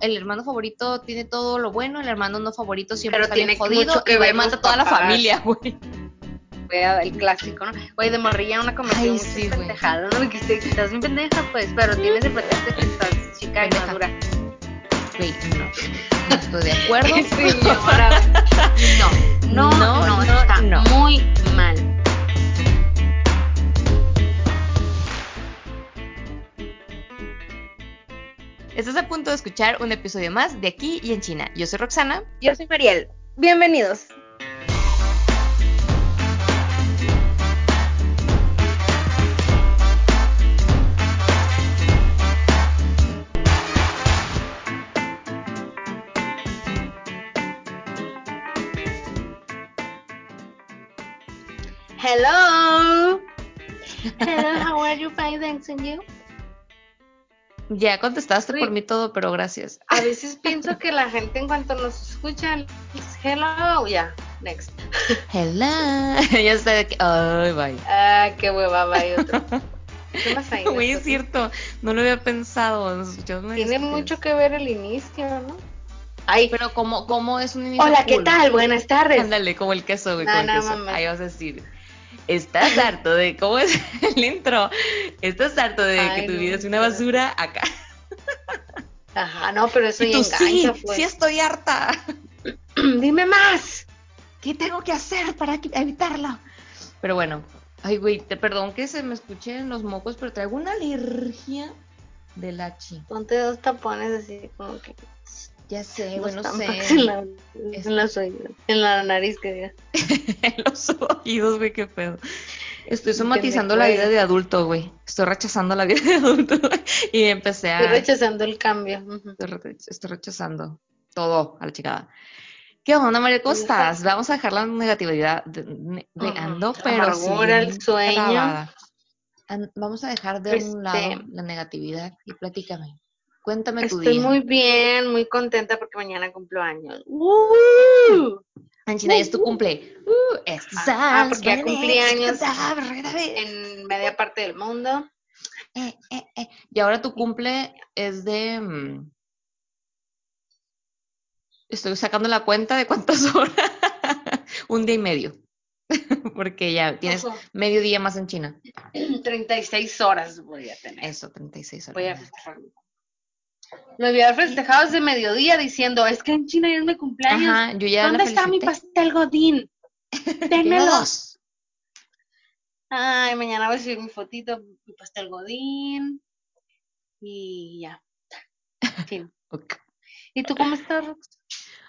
el hermano favorito tiene todo lo bueno, el hermano no favorito siempre Pero está bien tiene jodido mucho que y mata a toda la familia, güey. El clásico, ¿no? Oye, de morrilla una cometió muchas sí, güey. pendejadas, ¿no? Que estás bien pendeja, pues, pero tienes el pretexto que estás chica y madura. Güey, no, no estoy de acuerdo. Señora, no, no, No, no, no, está muy mal. Estás a punto de escuchar un episodio más de Aquí y en China. Yo soy Roxana. Yo soy Mariel. Bienvenidos. Hello. Hello, how are you? Fine, thanks, and you? Ya contestaste por mí todo, pero gracias. A veces pienso que la gente en cuanto nos escucha, es hello, ya, next. Hello. ya sé de que. Ay, bye. Ah, qué hueva, vaya otro. ¿Qué más hay? Güey, es cierto. No lo había pensado. escuchamos medio Tiene mucho que ver el inicio, ¿no? Ay, Pero, ¿cómo, cómo es un inicio? hola, ¿qué cool? tal? Buenas tardes. Ándale, como el queso, güey, No, como no. Ahí vas a decir. Estás harto de. ¿Cómo es el intro? Estás harto de Ay, que tu no, vida es una basura acá. Ajá, no, pero eso y ya tú, sí, engancha, pues. sí estoy harta. Dime más. ¿Qué tengo que hacer para evitarlo? Pero bueno, ay, güey, te perdón que se me escuchen los mocos, pero traigo una alergia de la chi. Ponte dos tapones así como que. Ya sé, dos güey, no tampas sé. En la, Es- en los oídos, en la nariz que diga. en los oídos, güey, qué pedo. Estoy somatizando la vida de adulto, güey. Estoy rechazando la vida de adulto. Y empecé a. Estoy rechazando el cambio. Estoy, re- estoy rechazando todo a la chingada. ¿Qué onda, María? ¿Cómo Ujú. estás? Vamos a dejar la negatividad de, ando, pero amargura, sí el sueño. Vamos a dejar de un Este- lado la negatividad y platícame. Cuéntame tu Estoy día. muy bien, muy contenta porque mañana cumplo años. ¡Uh! En China ya es tu cumple. Uh, es Ah, porque ya cumplí años. En... Media parte del mundo. Eh, eh, eh. Y ahora tu cumple es de. mm, Estoy sacando la cuenta de cuántas horas. un día y medio. Porque ya tienes Ojo, medio día más en China. 36 horas voy a tener. Eso, 36 horas. Voy a. Me había festejado desde mediodía diciendo, es que en China ya es mi cumpleaños. Ajá, yo ya ¿Dónde está mi pastel godín? Dos. Ay, mañana voy a subir mi fotito, mi pastel godín. Y ya. Fin. Ok. ¿Y tú cómo estás, Rox?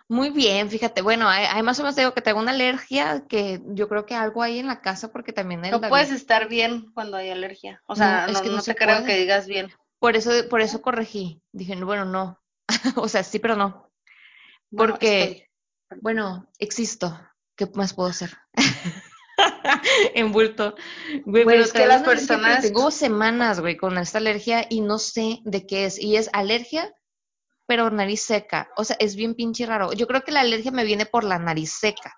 Muy bien, fíjate. Bueno, hay, más o menos digo que tengo una alergia que yo creo que algo hay en la casa porque también el No David- puedes estar bien cuando hay alergia. O sea, No, no, es que no no se te creo que digas bien. Por eso, por eso corregí. Dije, no, bueno, no. o sea, sí, pero no. Porque, bueno, existo. ¿Qué más puedo hacer? Envuelto. Güey, Güey, pero es que las personas- Tengo semanas, güey, con esta alergia y no sé de qué es. Y es alergia, pero nariz seca. O sea, es bien pinche raro. Yo creo que la alergia me viene por la nariz seca.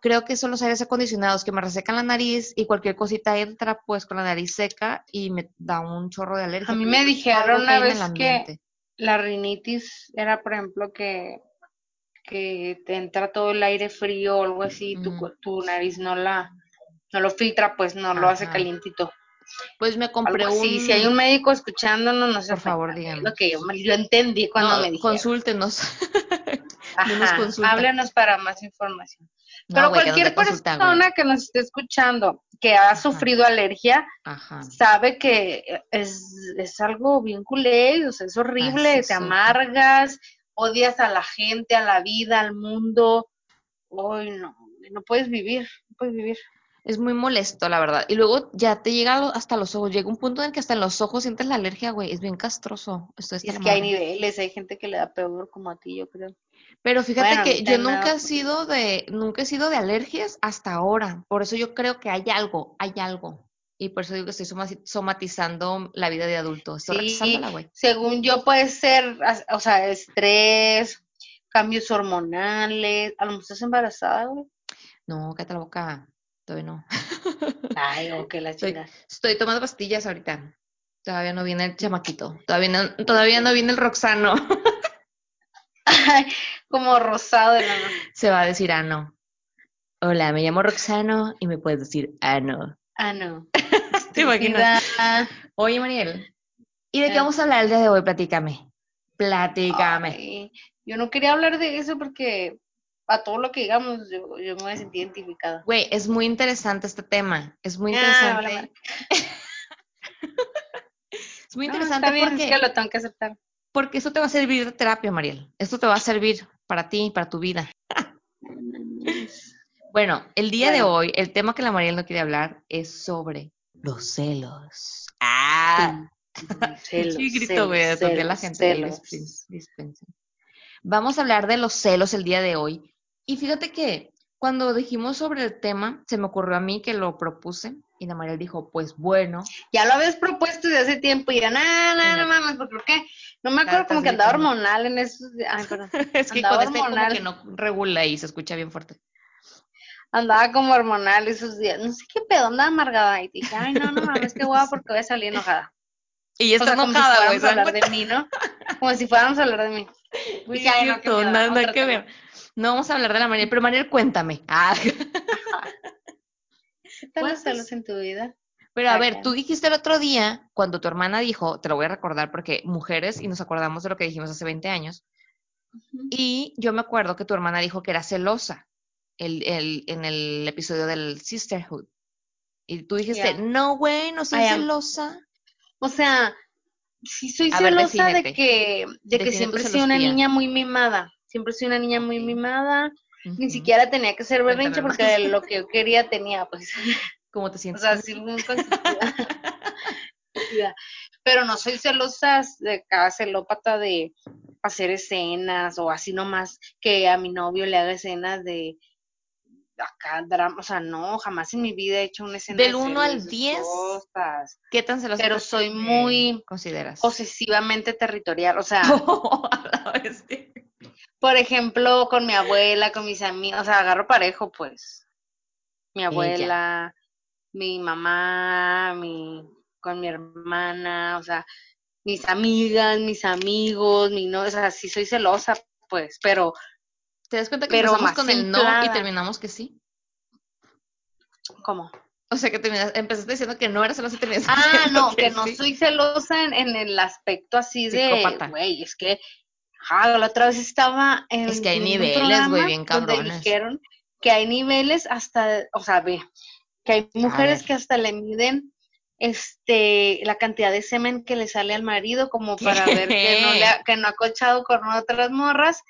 Creo que son los aires acondicionados que me resecan la nariz y cualquier cosita entra pues con la nariz seca y me da un chorro de alergia. A mí me dijeron una vez que-. La rinitis era, por ejemplo, que, que te entra todo el aire frío o algo así, tu, tu nariz no la no lo filtra, pues no lo hace calientito. Pues me compré Algo así. un... Si hay un médico escuchándonos, no se Por favor, es Lo que yo, yo entendí cuando No, me dijeron. consúltenos. no nos Ajá, consulta. háblenos para más información. Pero cualquier consulta, persona que nos esté escuchando que ha Ajá. sufrido alergia, Ajá. sabe que es, es algo bien culé, o sea, es horrible, te es, amargas, odias a la gente, a la vida, al mundo. Uy, no, no puedes vivir, no puedes vivir. Es muy molesto, la verdad. Y luego ya te llega hasta los ojos. Llega un punto en el que hasta en los ojos sientes la alergia, güey. Es bien castroso. Esto es que hay niveles, hay gente que le da peor como a ti, yo creo. Pero fíjate Bueno, que yo nunca he sido de, nunca he sido de alergias hasta ahora. Por eso yo creo que hay algo, hay algo. Y por eso digo que estoy soma- somatizando la vida de adulto. Estoy Sí, güey. según yo puede ser, o sea, estrés, cambios hormonales. A lo mejor estás embarazada, güey. No, cállate la boca. Todavía no. Ay, o que la chingada. estoy tomando pastillas ahorita. Todavía no viene el chamaquito. Todavía no, todavía no viene el Roxano. Como rosado de la Se va a decir ano. Hola, me llamo Roxano y me puedes decir ano. Ah, no. ¿Te imaginas? Oye, Mariel, ¿y de qué Ah. vamos a hablar el día de hoy? Platícame. Platícame. Ay, yo no quería hablar de eso porque a todo lo que digamos yo, yo me voy a sentir identificada. Güey, es muy interesante este tema. Es muy Ah, interesante. Es muy No, interesante está bien, porque, es que lo tengo que aceptar. porque eso te va a servir de terapia, Mariel. Esto te va a servir para ti, para tu vida. Bueno, el día de hoy, el tema que la Mariel no quiere hablar es sobre los celos. Ah, Celos, sí, grito, güey, la gente. celos. Vamos a hablar de los celos el día de hoy. Y fíjate que cuando dijimos sobre el tema, se me ocurrió a mí que lo propuse y la Mariel dijo, pues bueno, Ya lo habías propuesto desde hace tiempo y ya, nada, nada, no mames, porque creo que, no me acuerdo, como que andaba hormonal en esos, días. ay, perdón, es que Andaba con este como hormonal. que no regula y se escucha bien fuerte. andaba como hormonal esos días, no sé qué pedo, andaba amargada y dije, ay, no, no mames, qué guapa porque voy a salir enojada. Y ya O está sea, como si fuéramos a ¿se dan hablar de mí, ¿no? Como si fuéramos a hablar de mí. Pues ay, no, qué nada, que ver. No vamos a hablar de la Mariel, pero Mariel, cuéntame. Ah, ¿Qué tal los ¿Cuántos? celos en tu vida? pero a ver, tú dijiste el otro día, cuando tu hermana dijo, te lo voy a recordar porque mujeres, y nos acordamos de lo que dijimos hace 20 años, y yo me acuerdo que tu hermana dijo que era celosa el, el, en el episodio del Sisterhood. Y tú dijiste, no, güey, no soy celosa. O sea, sí soy A ver, celosa de que, de que siempre sido una niña muy mimada. Siempre sido una niña muy mimada. Ni siquiera tenía que ser berrinche porque lo que yo quería tenía, pues. ¿Cómo te O sientes? sea, sí, muy. Pero no soy celosa de cada celópata de hacer escenas o así nomás que a mi novio le haga escenas de acá drama, o sea, no, jamás en mi vida he hecho una escena Del de uno al celos, de 10, cosas. ¿Qué tan celosa Pero soy muy consideras? Posesivamente territorial, o sea, A la bestia. Por ejemplo, con mi abuela, con mis amigos, o sea, agarro parejo, pues. Mi abuela, mi mamá, mi, con mi hermana, o sea, mis amigas, mis amigos, mi no, o sea, sí soy celosa, pues, pero ¿Te das cuenta que Pero empezamos con el no y terminamos que sí? ¿cómo? O sea, que terminas, empezaste diciendo que no eras celosa y terminaste Ah, no, que no sí. soy celosa en, en el aspecto así Psicópata. de, güey, es que, ajá, la otra vez estaba en Es que hay niveles, güey, bien donde cabrones. dijeron que hay niveles hasta, o sea, ve, que hay mujeres que hasta le miden este la cantidad de semen que le sale al marido como para ver que no le ha, que no ha cochado con otras morras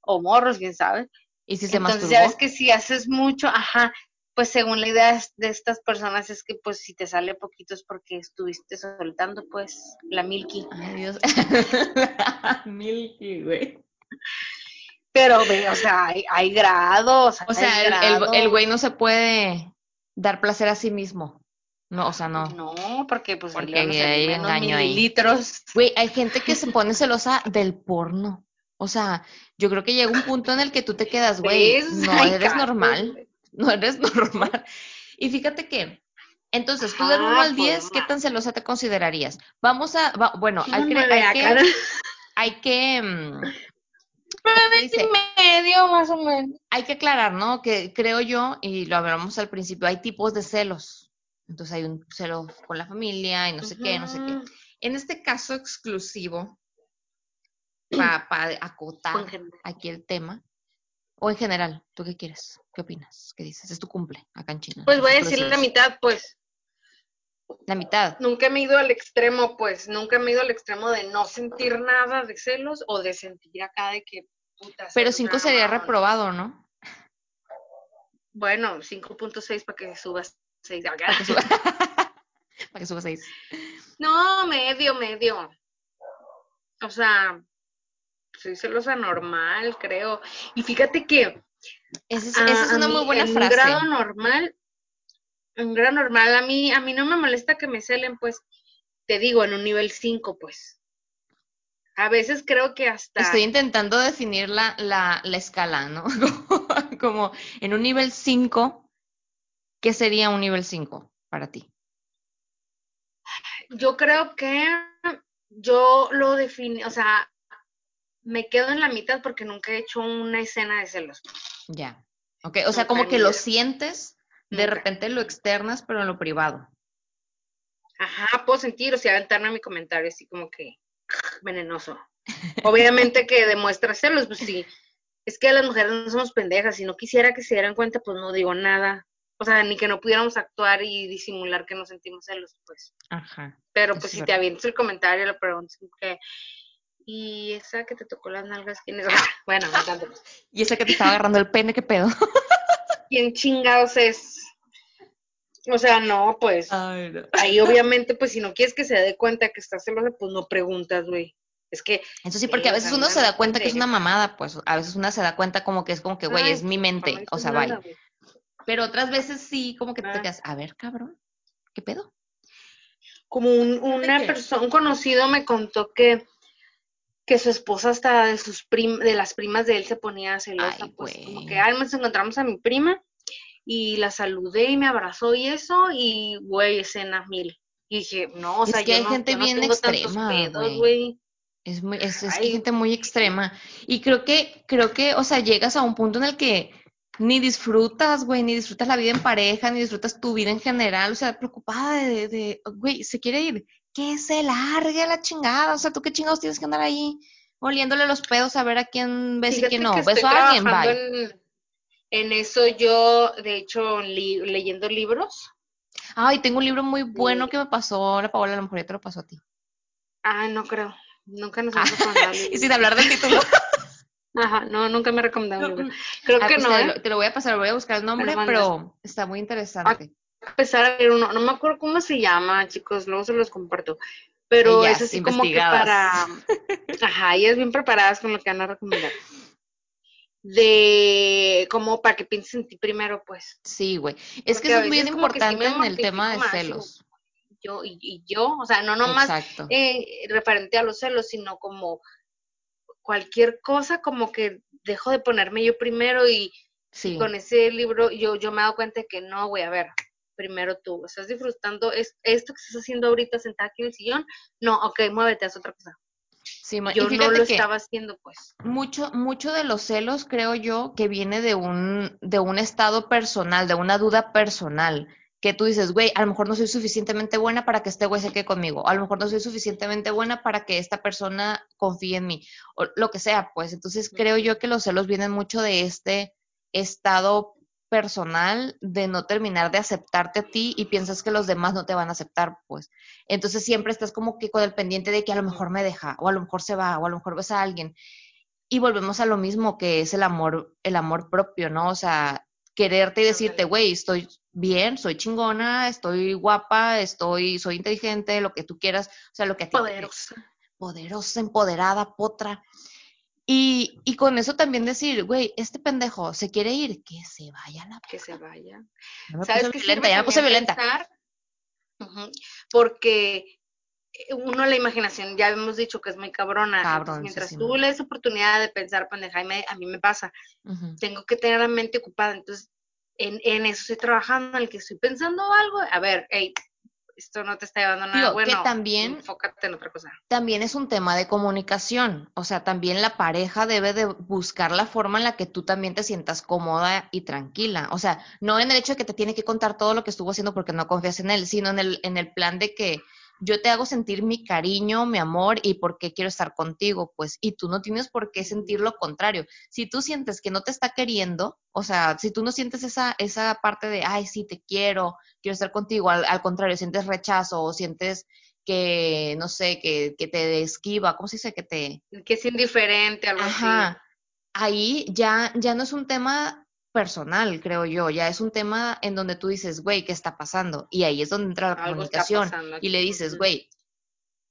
o morros, quién sabe. ¿Y si se Entonces masturbó? ya ves que si haces mucho, ajá, pues según la idea de estas personas es que pues si te sale poquito es porque estuviste soltando pues la milky. Ay, Dios. Milky, güey. Pero ve, o sea, hay, hay grados. O sea, hay el, el, güey no se puede dar placer a sí mismo. No, o sea, no. No, porque pues Porque hay menos engaño mililitros. Güey, hay gente que se pone celosa del porno. O sea, yo creo que llega un punto en el que tú te quedas, güey, no Hay eres normal. No eres normal. Y fíjate que, entonces, tú del Ajá, 1 al pues, 10, ¿qué ma. tan celosa te considerarías? Vamos a, va- bueno, hay que, hay que, hay que, mm, ¿cómo se dice? medio más o menos. hay que aclarar, ¿no? Que creo yo, y lo hablamos al principio, hay tipos de celos. Entonces hay un celo con la familia y no sé qué, no sé qué. En este caso exclusivo, para acotar aquí el tema, o en general, ¿tú qué quieres? ¿Qué opinas? ¿Qué dices? Es tu cumple acá en China. Pues voy a decir la mitad, pues. La mitad. Nunca me he ido al extremo, pues. Nunca me he ido al extremo de no sentir nada de celos o de sentir acá de que puta. Pero celos, 5 nada, sería reprobado, ¿no? Bueno, 5.6 para que subas 6 acá. Para que suba, para que suba 6. No, medio, medio. O sea, soy celosa normal, creo. Y fíjate que Esa es, esa una mí, muy buena en frase. un grado normal, en un grado normal, a mí, a mí no me molesta que me celen, pues, te digo, en un nivel 5, pues. A veces creo que hasta Estoy intentando definir la, la, la escala, ¿no? Como, como en un nivel 5, ¿qué sería un nivel 5 para ti? yo creo que yo lo define, o sea, me quedo en la mitad porque nunca he hecho una escena de celos. Ya. Ok, o sea, como que lo sientes, de repente lo externas, pero en lo privado. Ajá, puedo sentir, o sea, aventarme a mi comentario así como que venenoso. Obviamente que demuestra celos, pues sí. Es que las mujeres no somos pendejas, si no quisiera que se dieran cuenta, pues no digo nada. O sea, ni que no pudiéramos actuar y disimular que nos sentimos celos, pues. Ajá. Pero pues si te avientas el comentario, le preguntas que, y esa que te tocó las nalgas, ¿quién es? bueno, me encanta. y esa que te estaba agarrando el pene, ¿qué pedo? ¿Quién chingados es? O sea, no, pues. Ahí obviamente, pues si no quieres que se dé cuenta que estás celosa, pues no preguntas, güey. Es que. Eso sí, porque a veces uno se da cuenta que es una mamada, pues. A veces uno se da cuenta como que es como que, güey, es mi mente. O sea, vaya. Pero otras veces sí, como que te quedas, a ver, cabrón, ¿qué pedo? Como una persona, un conocido me contó que que su esposa hasta de sus prim de las primas de él se ponía celosa, pues como que, ay, nos encontramos a mi prima y la saludé y me abrazó y eso, y güey, escena mil. Y dije, no, o sea, es que hay gente bien extrema, güey. Es muy, es, es que gente muy extrema. Y creo que, creo que, o sea, llegas a un punto en el que ni disfrutas, güey, ni disfrutas la vida en pareja, ni disfrutas tu vida en general, o sea, preocupada de, de, güey, se quiere ir, que se largue la chingada, o sea, tú qué chingados tienes que andar ahí oliéndole los pedos a ver a quién ves y quién no, beso a alguien, bye en eso yo, de hecho, leyendo libros. Ay, tengo un libro muy bueno que me pasó la Paola, a lo mejor ya te lo pasó a ti. Ah, no creo. Nunca nos hemos recomendado. y sin hablar del título. Ajá, no, nunca me he recomendado un libro. Creo ah, que pues no. Te lo, ¿eh? te lo, voy a pasar, voy a buscar el nombre, pero está muy interesante. Empezar a leer uno, no me acuerdo cómo se llama, chicos, luego se los comparto. Pero es así como que para. Ajá, ellas bien preparadas con lo que van a recomendar de como para que pienses en ti primero, pues. Sí, güey. Es que eso es muy importante en el tema de celos. Yo y, yo, o sea, no nomás eh, referente a los celos, sino como cualquier cosa, como que dejo de ponerme yo primero y, con ese libro yo, yo me he dado cuenta de que no, güey, a ver, primero tú, ¿estás disfrutando es, esto que estás haciendo ahorita sentada aquí en el sillón? No, ok, muévete, haz otra cosa. Sí, yo no lo estaba haciendo, pues. Mucho, mucho de los celos, creo yo, que viene de un, de un estado personal, de una duda personal. Que tú dices, güey, a lo mejor no soy suficientemente buena para que este güey se quede conmigo. A lo mejor no soy suficientemente buena para que esta persona confíe en mí. O lo que sea, pues. Entonces creo yo que los celos vienen mucho de este estado personal de no terminar de aceptarte a ti y piensas que los demás no te van a aceptar, pues. Entonces siempre estás como que con el pendiente de que a lo mejor me deja, o a lo mejor se va, o a lo mejor ves a alguien. Y volvemos a lo mismo que es el amor, el amor propio, ¿no? O sea, quererte y decirte, güey, estoy bien, soy chingona, estoy guapa, estoy, soy inteligente, lo que tú quieras, o sea, lo que a ti Poderosa. poderosa, empoderada, potra. Y, y con eso también decir, güey, este pendejo se quiere ir, que se vaya la Que se vaya. ¿Sabes qué violenta, ya me puse violenta. porque eh, uno la imaginación, ya hemos dicho que es muy cabrona. Cabrón, mientras tú le das oportunidad de pensar pendeja, a mí me pasa. Tengo que tener la mente ocupada. Entonces, en, en, eso estoy trabajando, en el que estoy pensando algo. A ver, hey, esto no te está llevando nada. Bueno, que también, enfócate en otra cosa. También es un tema de comunicación, o sea, también la pareja debe de buscar la forma en la que tú también te sientas cómoda y tranquila, o sea, no en el hecho de que te tiene que contar todo lo que estuvo haciendo porque no confías en él, sino en el, en el plan de que yo te hago sentir mi cariño, mi amor y por qué quiero estar contigo, pues, y tú no tienes por qué sentir lo contrario. Si tú sientes que no te está queriendo, o sea, si tú no sientes esa, esa parte de, ay, sí, te quiero, quiero estar contigo, al, contrario, sientes rechazo o sientes que, no sé, que, que te esquiva, ¿cómo se dice? Que te... Que es indiferente, algo Ajá. Ahí ya, ya no es un tema personal, creo yo. Ya es un tema en donde tú dices, güey, ¿qué está pasando? Y ahí es donde entra la comunicación. Y le dices, güey,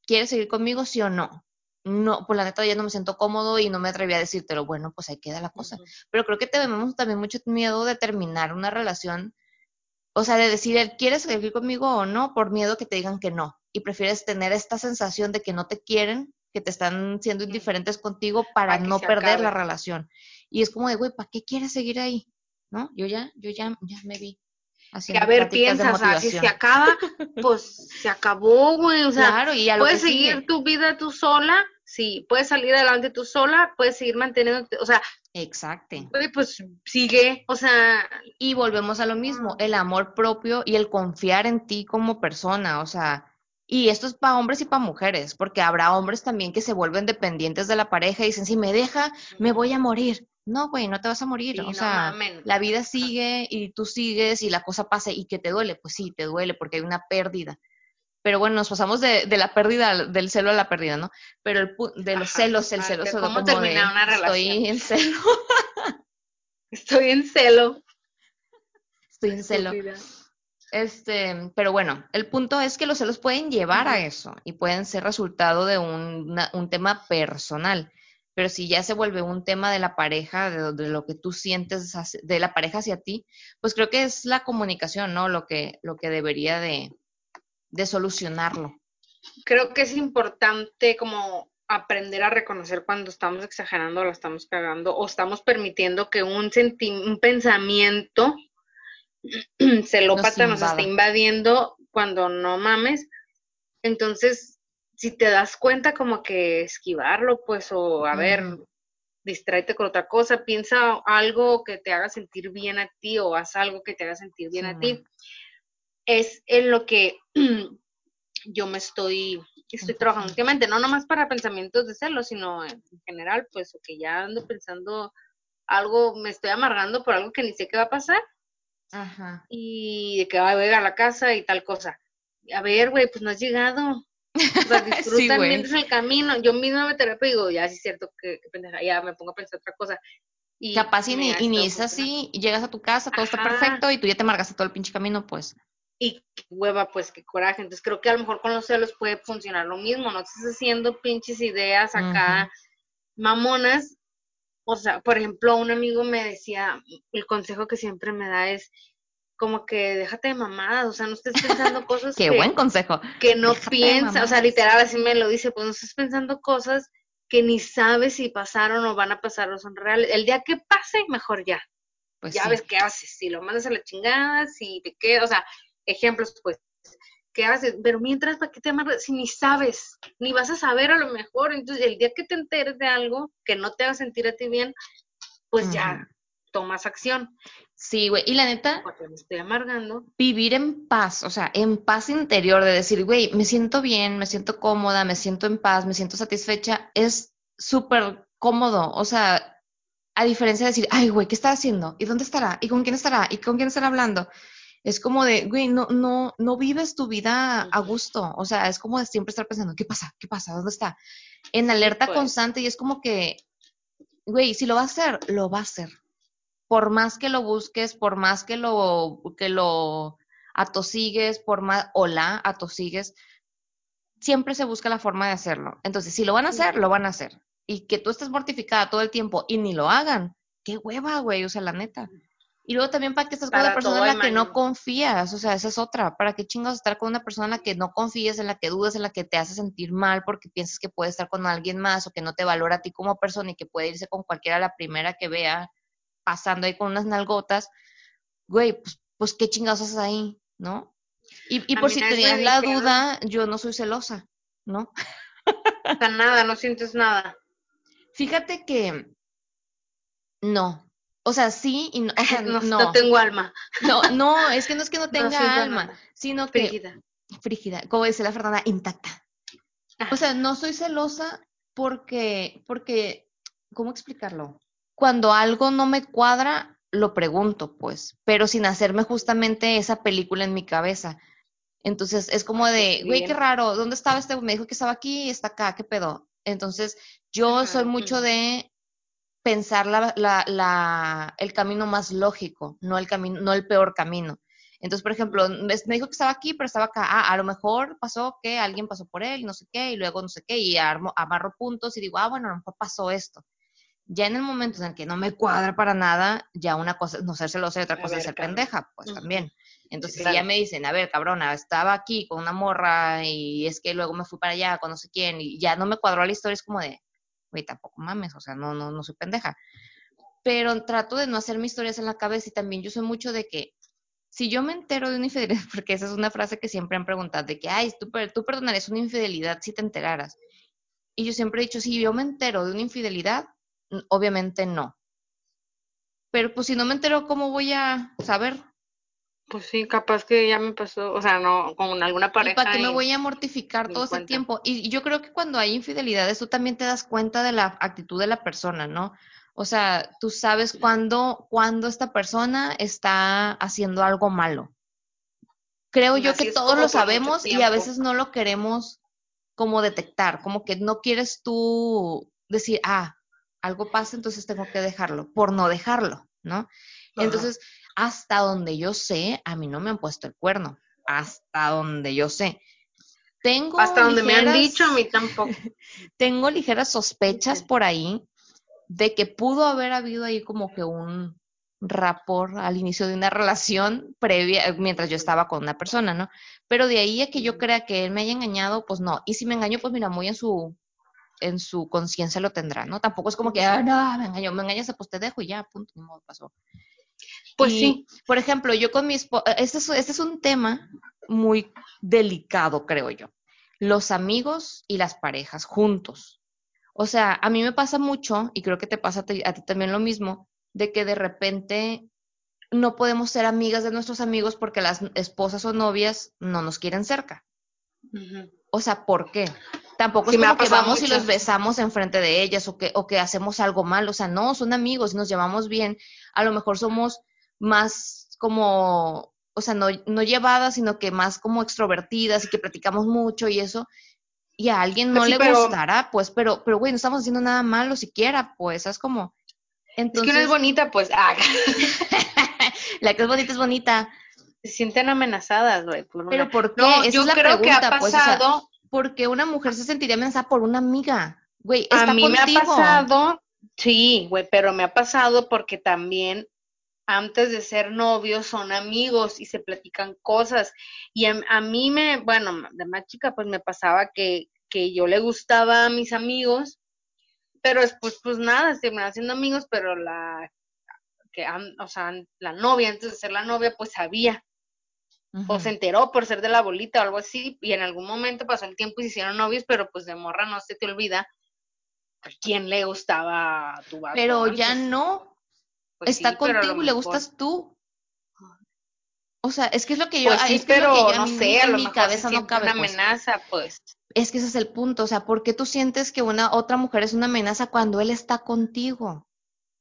¿quieres seguir conmigo, sí o no? No, pues la neta ya no me siento cómodo y no me atreví a decírtelo. Bueno, pues ahí queda la cosa. Pero creo que tenemos también mucho miedo de terminar una relación, o sea, de decir, ¿quieres seguir conmigo o no? Por miedo que te digan que no. Y prefieres tener esta sensación de que no te quieren, que te están siendo indiferentes contigo para, no perder la relación. Y es como de, güey, ¿para qué quieres seguir ahí? ¿No? Yo ya, yo ya, ya me vi. Que a ver, piensas, o si se acaba, pues se acabó, güey. O sea, puedes seguir tu vida tú sola Sí, puedes salir adelante tú sola, puedes seguir manteniéndote, o sea, Exacto. pues sigue, o sea. Y volvemos a lo mismo, el amor propio y el confiar en ti como persona, o sea, y esto es para hombres y para mujeres, porque habrá hombres también que se vuelven dependientes de la pareja y dicen, si me deja, me voy a morir. No, güey, no te vas a morir. o sea, la vida sigue y tú sigues y la cosa pasa y que te duele. Pues sí, te duele porque hay una pérdida. Pero bueno, nos pasamos de, de la pérdida, del celo a la pérdida, ¿no? Pero el, de los celos, el celo ¿Cómo como terminar de, una relación? Estoy en celo. estoy en celo. Estoy en celo. Este, pero bueno, el punto es que los celos pueden llevar a eso y pueden ser resultado de un, un, tema personal. Pero si ya se vuelve un tema de la pareja, de, lo que tú sientes de la pareja hacia ti, pues creo que es la comunicación, ¿no? Lo que, lo que debería de, de solucionarlo. Creo que es importante como aprender a reconocer cuando estamos exagerando o la estamos cagando o estamos permitiendo que un, un pensamiento celópata nos, nos está invadiendo cuando no mames. Entonces, si te das cuenta como que esquivarlo, pues, o a ver, distráete con otra cosa, piensa algo que te haga sentir bien a ti o haz algo que te haga sentir bien a ti. Es en lo que yo me estoy, estoy trabajando últimamente, no nomás para pensamientos de celos, sino en general, pues, o que ya ando pensando algo, me estoy amargando por algo que ni sé qué va a pasar Ajá. Y de que va a llegar a la casa y tal cosa. A ver, güey, pues no has llegado. O sea, disfruta mientras el camino. Yo misma me terapia y digo, ya sí es cierto que, pendeja, ya me pongo a pensar otra cosa. Y Capaz y ni, y es así, llegas a tu casa, todo está perfecto y tú ya te amargaste todo el pinche camino, pues. Y qué hueva, pues qué coraje. Entonces creo que a lo mejor con los celos puede funcionar lo mismo. No estás haciendo pinches ideas acá mamonas o sea, por ejemplo, un amigo me decía, el consejo que siempre me da es como que déjate de mamadas, o sea, no estés pensando cosas Qué buen consejo. Que no piensas, o sea, literal así me lo dice, pues no estés pensando cosas que ni sabes si pasaron o van a pasar o son reales. El día que pase, mejor ya. Pues ya ves qué haces, si lo mandas a la chingada, si te quedas, o sea, ejemplos, pues, ¿qué haces? Pero mientras, ¿para qué te amarras? Si ni sabes, ni vas a saber a lo mejor. Entonces, el día que te enteres de algo que no te haga sentir a ti bien, pues ya tomas acción. Sí, güey, y la neta, me estoy amargando. Vivir en paz, o sea, en paz interior, de decir, güey, me siento bien, me siento cómoda, me siento en paz, me siento satisfecha, es súper cómodo. O sea, a diferencia de decir, ay, güey, ¿qué está haciendo? ¿Y dónde estará? ¿Y con quién estará? ¿Y con quién estará hablando? es como de, güey, no, no, no vives tu vida a gusto. O sea, es como de siempre estar pensando, ¿qué pasa? ¿Qué pasa? ¿Dónde está? En alerta pues. constante y es como que, güey, si lo va a hacer, lo va a hacer. Por más que lo busques, por más que lo, que lo atosigues, por más, o la atosigues, siempre se busca la forma de hacerlo. Entonces, si lo van a hacer, lo van a hacer. Y que tú estés mortificada todo el tiempo y ni lo hagan, qué hueva, güey, o sea, la neta. Y luego también para que estás con una persona en la que no confías, o sea, esa es otra. ¿Para qué chingados estar con una persona en la que no confías, en la que dudas, en la que te hace sentir mal porque piensas que puede estar con alguien más o que no te valora a ti como persona y que puede irse con cualquiera la primera que vea pasando ahí con unas nalgotas? Güey, pues, pues qué chingados haces ahí, ¿no? Y, y por si tenías la duda, yo no soy celosa, ¿no? nada, no sientes nada. Fíjate que no, o sea, sí y no, o sea, no, no, tengo alma. No, no, es que no es que no tenga alma, sino que frígida. Frígida, como dice la Fernanda, intacta. O sea, no soy celosa porque, porque, ¿cómo explicarlo? Cuando algo no me cuadra, lo pregunto, pues, pero sin hacerme justamente esa película en mi cabeza. Entonces, es como de, güey, qué raro, ¿dónde estaba este? Me dijo que estaba aquí, está acá, ¿qué pedo? Entonces, yo soy mucho de pensar la, la, el camino más lógico, no el, camino, no el peor camino. Entonces, por ejemplo, me, dijo que estaba aquí, pero estaba acá. Ah, a lo mejor pasó que alguien pasó por él, no sé qué, y luego no sé qué, y armo, amarro puntos y digo, ah, bueno, a lo mejor pasó esto. Ya en el momento en el que no me cuadra para nada, ya una cosa es no ser celosa y otra cosa es ser pendeja, pues también. Entonces, si ya me dicen, a ver, cabrona, estaba aquí con una morra y es que luego me fui para allá con no sé quién y ya no me cuadró la historia, es como de, güey, tampoco mames, o sea, no, no, no soy pendeja. Pero trato de no hacer mis historias en la cabeza y también yo soy mucho de que si yo me entero de una infidelidad, porque esa es una frase que siempre han preguntado, de que, ay, tú, tú perdonarías una infidelidad si te enteraras. Y yo siempre he dicho, si yo me entero de una infidelidad, obviamente no. Pero pues si no me entero, ¿cómo voy a saber? Pues sí, capaz que ya me pasó, o sea, no, con alguna pareja. ¿Y para qué me voy a mortificar todo ese tiempo? Y yo creo que cuando hay infidelidades, tú también te das cuenta de la actitud de la persona, ¿no? O sea, tú sabes cuándo, cuándo esta persona está haciendo algo malo. Creo yo que todos lo sabemos y a veces no lo queremos como detectar, como que no quieres tú decir, ah, algo pasa, entonces tengo que dejarlo, por no dejarlo, ¿no? Entonces, hasta donde yo sé, a mí no me han puesto el cuerno, hasta donde yo sé. Tengo hasta donde me han dicho, a mí tampoco. tengo ligeras sospechas por ahí de que pudo haber habido ahí como que un rapor al inicio de una relación previa, mientras yo estaba con una persona, ¿no? Pero de ahí a que yo crea que él me haya engañado, pues no. Y si me engañó, pues mira, muy en su en su conciencia lo tendrá, ¿no? Tampoco es como que, ah, no, me engañó, me engañaste, pues te dejo y ya, punto, ni modo, pasó. Pues sí. Por ejemplo, yo con mi esposo, este es, este es un tema muy delicado, creo yo. Los amigos y las parejas juntos. O sea, a mí me pasa mucho, y creo que te pasa a ti, también lo mismo, de que de repente no podemos ser amigas de nuestros amigos porque las esposas o novias no nos quieren cerca. O sea, ¿por qué? Tampoco es como que vamos y los besamos enfrente de ellas o que, o que hacemos algo mal. O sea, no, son amigos y nos llevamos bien. A lo mejor somos más como, o sea, no, no llevadas, sino que más como extrovertidas y que platicamos mucho y eso. Y a alguien no le gustará, pues, pero, pero güey, no estamos haciendo nada malo siquiera, pues, es como. Entonces... Es que una es bonita, pues. Ah. la que es bonita es bonita. Se sienten amenazadas, güey. Pero ¿por qué? Esa yo es la creo pregunta, que ha pasado, pues, porque una mujer se sentiría amenazada por una amiga. Güey, está a mí me ha pasado, sí, güey, pero me ha pasado porque también antes de ser novios son amigos y se platican cosas. Y a, mí me, bueno, de más chica, pues me pasaba que, que yo le gustaba a mis amigos, pero después, pues nada, se me haciendo amigos, pero la, que, o sea, la novia, antes de ser la novia, pues sabía o se enteró por ser de la bolita o algo así, y en algún momento pasó el tiempo y se hicieron novios, pero pues de morra no se te olvida a quién le gustaba a tu vato. Pero ya no. Pues Está contigo y le gustas tú. O sea, es que es lo que yo. Pues sí, pero no sé, a lo mejor cabeza no cabe. Una pues. amenaza, pues. Es que ese es el punto. O sea, ¿por qué tú sientes que una otra mujer es una amenaza cuando él está contigo?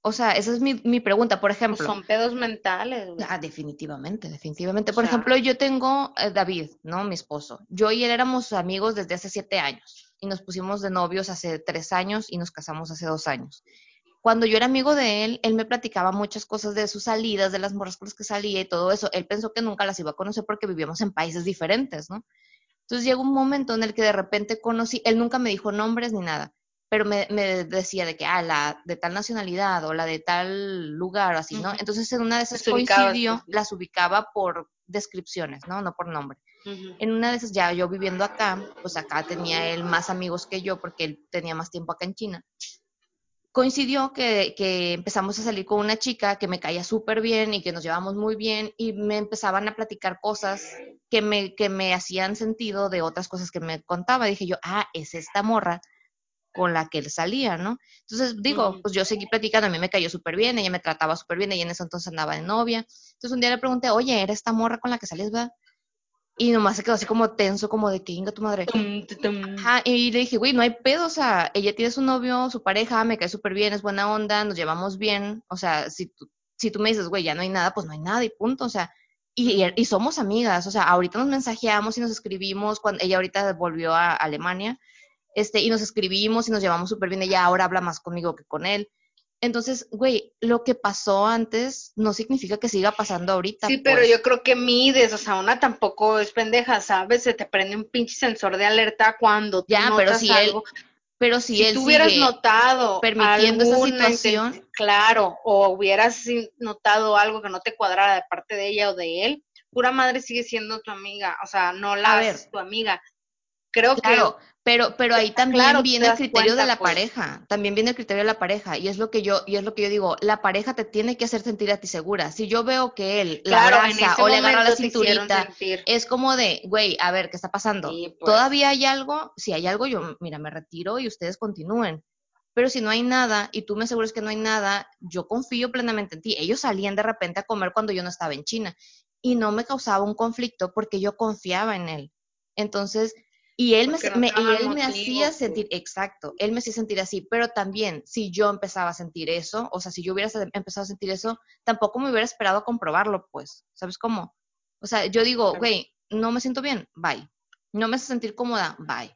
O sea, esa es mi, mi pregunta, por ejemplo. son pedos mentales. Ah, definitivamente, definitivamente. Por ejemplo, yo tengo eh, David, ¿no? Mi esposo. Yo y él éramos amigos desde hace siete años y nos pusimos de novios hace tres años y nos casamos hace dos años. Cuando yo era amigo de él, él me platicaba muchas cosas de sus salidas, de las morras con las que salía y todo eso. Él pensó que nunca las iba a conocer porque vivíamos en países diferentes, ¿no? Entonces llegó un momento en el que de repente conocí, él nunca me dijo nombres ni nada, pero me, me, decía de que, ah, la de tal nacionalidad o la de tal lugar, así, ¿no? Entonces en una de esas coincidió, las ubicaba por descripciones, ¿no? No por nombre. En una de esas, ya yo viviendo acá, pues acá tenía él más amigos que yo porque él tenía más tiempo acá en China. Coincidió que, que empezamos a salir con una chica que me caía súper bien y que nos llevamos muy bien y me empezaban a platicar cosas que me, que me hacían sentido de otras cosas que me contaba. Dije yo, ah, es esta morra con la que él salía, ¿no? Entonces, digo, pues yo seguí platicando, a mí me cayó súper bien, ella me trataba súper bien, ella en ese entonces andaba de novia. Entonces un día le pregunté, oye, ¿era esta morra con la que salías, verdad? Y nomás se quedó así como tenso, como de que inga tu madre. y le dije, güey, no hay pedo, o sea, ella tiene su novio, su pareja, me cae súper bien, es buena onda, nos llevamos bien. O sea, si tú, si tú me dices, güey, ya no hay nada, pues no hay nada y punto, o sea. Y, y somos amigas, o sea, ahorita nos mensajeamos y nos escribimos, cuando ella ahorita volvió a Alemania, este, y nos escribimos y nos llevamos súper bien, ella ahora habla más conmigo que con él. Entonces, güey, lo que pasó antes no significa que siga pasando ahorita. Sí, pero pues. yo creo que mides, o sea, una tampoco es pendeja, ¿sabes? Se te prende un pinche sensor de alerta cuando tú ya, pero si algo. Él, pero si, él tú hubieras notado permitiendo esa situación, claro, o hubieras notado algo que no te cuadrara de parte de ella o de él, pura madre sigue siendo tu amiga, o sea, no la es tu amiga creo claro, que pero, pero ahí también claro, viene el criterio de la pues. pareja, también viene el criterio de la pareja, y es lo que yo, y es lo que yo digo, la pareja te tiene que hacer sentir a ti segura. Si yo veo que él la Claro, abraza o le agarra la cinturita, es como de, güey, a ver, ¿qué está pasando? Sí, pues. ¿Todavía hay algo? Si hay algo, yo, mira, me retiro y ustedes continúen. Pero si no hay nada y tú me aseguras que no hay nada, yo confío plenamente en ti. Ellos salían de repente a comer cuando yo no estaba en China y no me causaba un conflicto porque yo confiaba en él. Entonces, y él, me, no me- él hacía pues. sentir, exacto, él me hacía sentir así, pero también si yo empezaba a sentir eso, o sea, si yo hubiera empezado a sentir eso, tampoco me hubiera esperado a comprobarlo, pues, ¿sabes cómo? O sea, yo digo, güey, no me siento bien, bye. No me hace sentir cómoda, bye.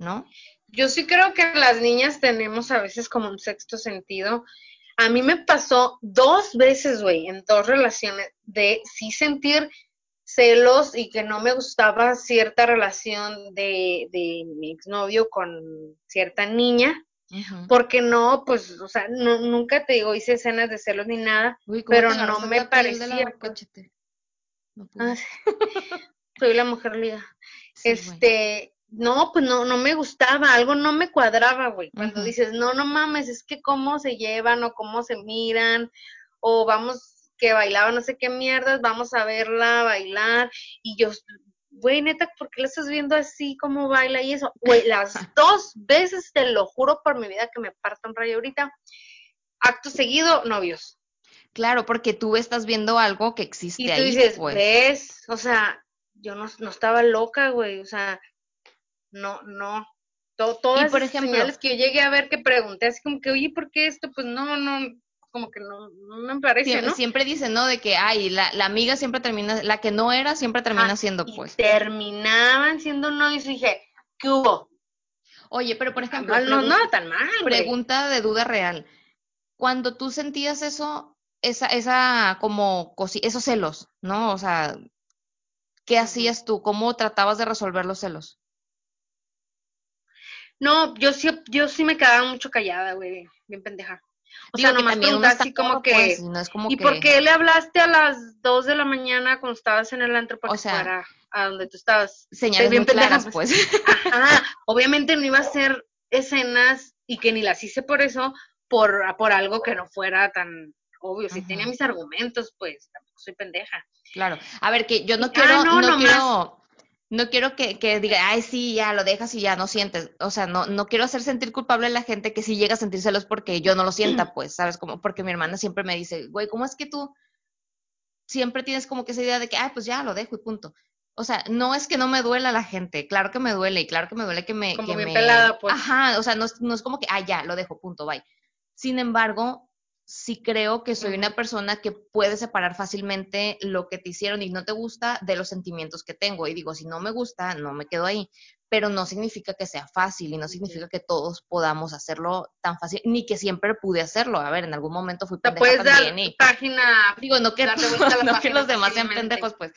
¿No? Yo sí creo que las niñas tenemos a veces como un sexto sentido. A mí me pasó dos veces, güey, en dos relaciones, de sí sentir celos y que no me gustaba cierta relación de, de mi exnovio con cierta niña, porque no, pues, o sea, no, nunca te digo, hice escenas de celos ni nada, Uy, ¿cómo pero no me parecía? No. Ah. Soy la mujer liga. Sí, este, no, pues no, no me gustaba, algo no me cuadraba, güey. Cuando dices, no, no mames, es que cómo se llevan o cómo se miran, o vamos, que bailaba no sé qué mierdas, vamos a verla bailar, y yo, güey, neta, ¿por qué la estás viendo así, cómo baila y eso? Güey, las dos veces, te lo juro por mi vida que me parto un rayo ahorita, acto seguido, novios. Claro, porque tú estás viendo algo que existe Y tú ahí, dices, pues. ¿ves? O sea, yo no, no estaba loca, güey. O sea, no, no. To- todas Y, por esas ejemplo- señales que yo llegué a ver que pregunté, así como que, oye, ¿por qué esto? Pues no, no, como que no, no me parece, Sie- ¿no? Siempre dicen, ¿no? De que, ay, la, la amiga siempre termina, la que no era siempre termina siendo, y pues. terminaban siendo novios y dije, ¿qué hubo? Oye, pero por ejemplo, Mal, no, no, tan mal, güey. pregunta de duda real. Cuando tú sentías eso, esa, esa como esos celos, ¿no? O sea, ¿qué hacías tú? ¿Cómo tratabas de resolver los celos? No, yo sí, yo sí me quedaba mucho callada, güey, bien pendeja. O Digo sea, nomás está así como que, pues, y no es como ¿y que... por qué le hablaste a las 2 de la mañana cuando estabas en el antro para O sea, a donde tú estabas? Señales bien muy claras, pues. pues. Ajá, obviamente no iba a hacer escenas y que ni las hice por eso, por, por algo que no fuera tan obvio. Si tenía mis argumentos, pues tampoco soy pendeja. Claro. A ver, que yo no Ah, quiero, no, no, nomás. quiero, no quiero que, que diga, ay, sí, ya lo dejas y ya no sientes. O sea, no, no quiero hacer sentir culpable a la gente que sí llega a sentir celos porque yo no lo sienta, pues, ¿sabes? Como, porque mi hermana siempre me dice, güey, ¿cómo es que tú siempre tienes como que esa idea de que, ay, pues ya lo dejo y punto? O sea, no es que no me duela la gente, claro que me duele y claro que me duele que me... Como que bien me... pelada, pues. Ajá, o sea, no es, no es como que, ah, ya, lo dejo, punto, bye. Sin embargo, sí creo que soy una persona que puede separar fácilmente lo que te hicieron y no te gusta de los sentimientos que tengo. Y digo, si no me gusta, no me quedo ahí. Pero no significa que sea fácil y no significa que todos podamos hacerlo tan fácil, ni que siempre pude hacerlo. A ver, en algún momento fui pendeja puedes dar también y página, digo, no que, darle vuelta a la no que los demás sean pendejos, pues.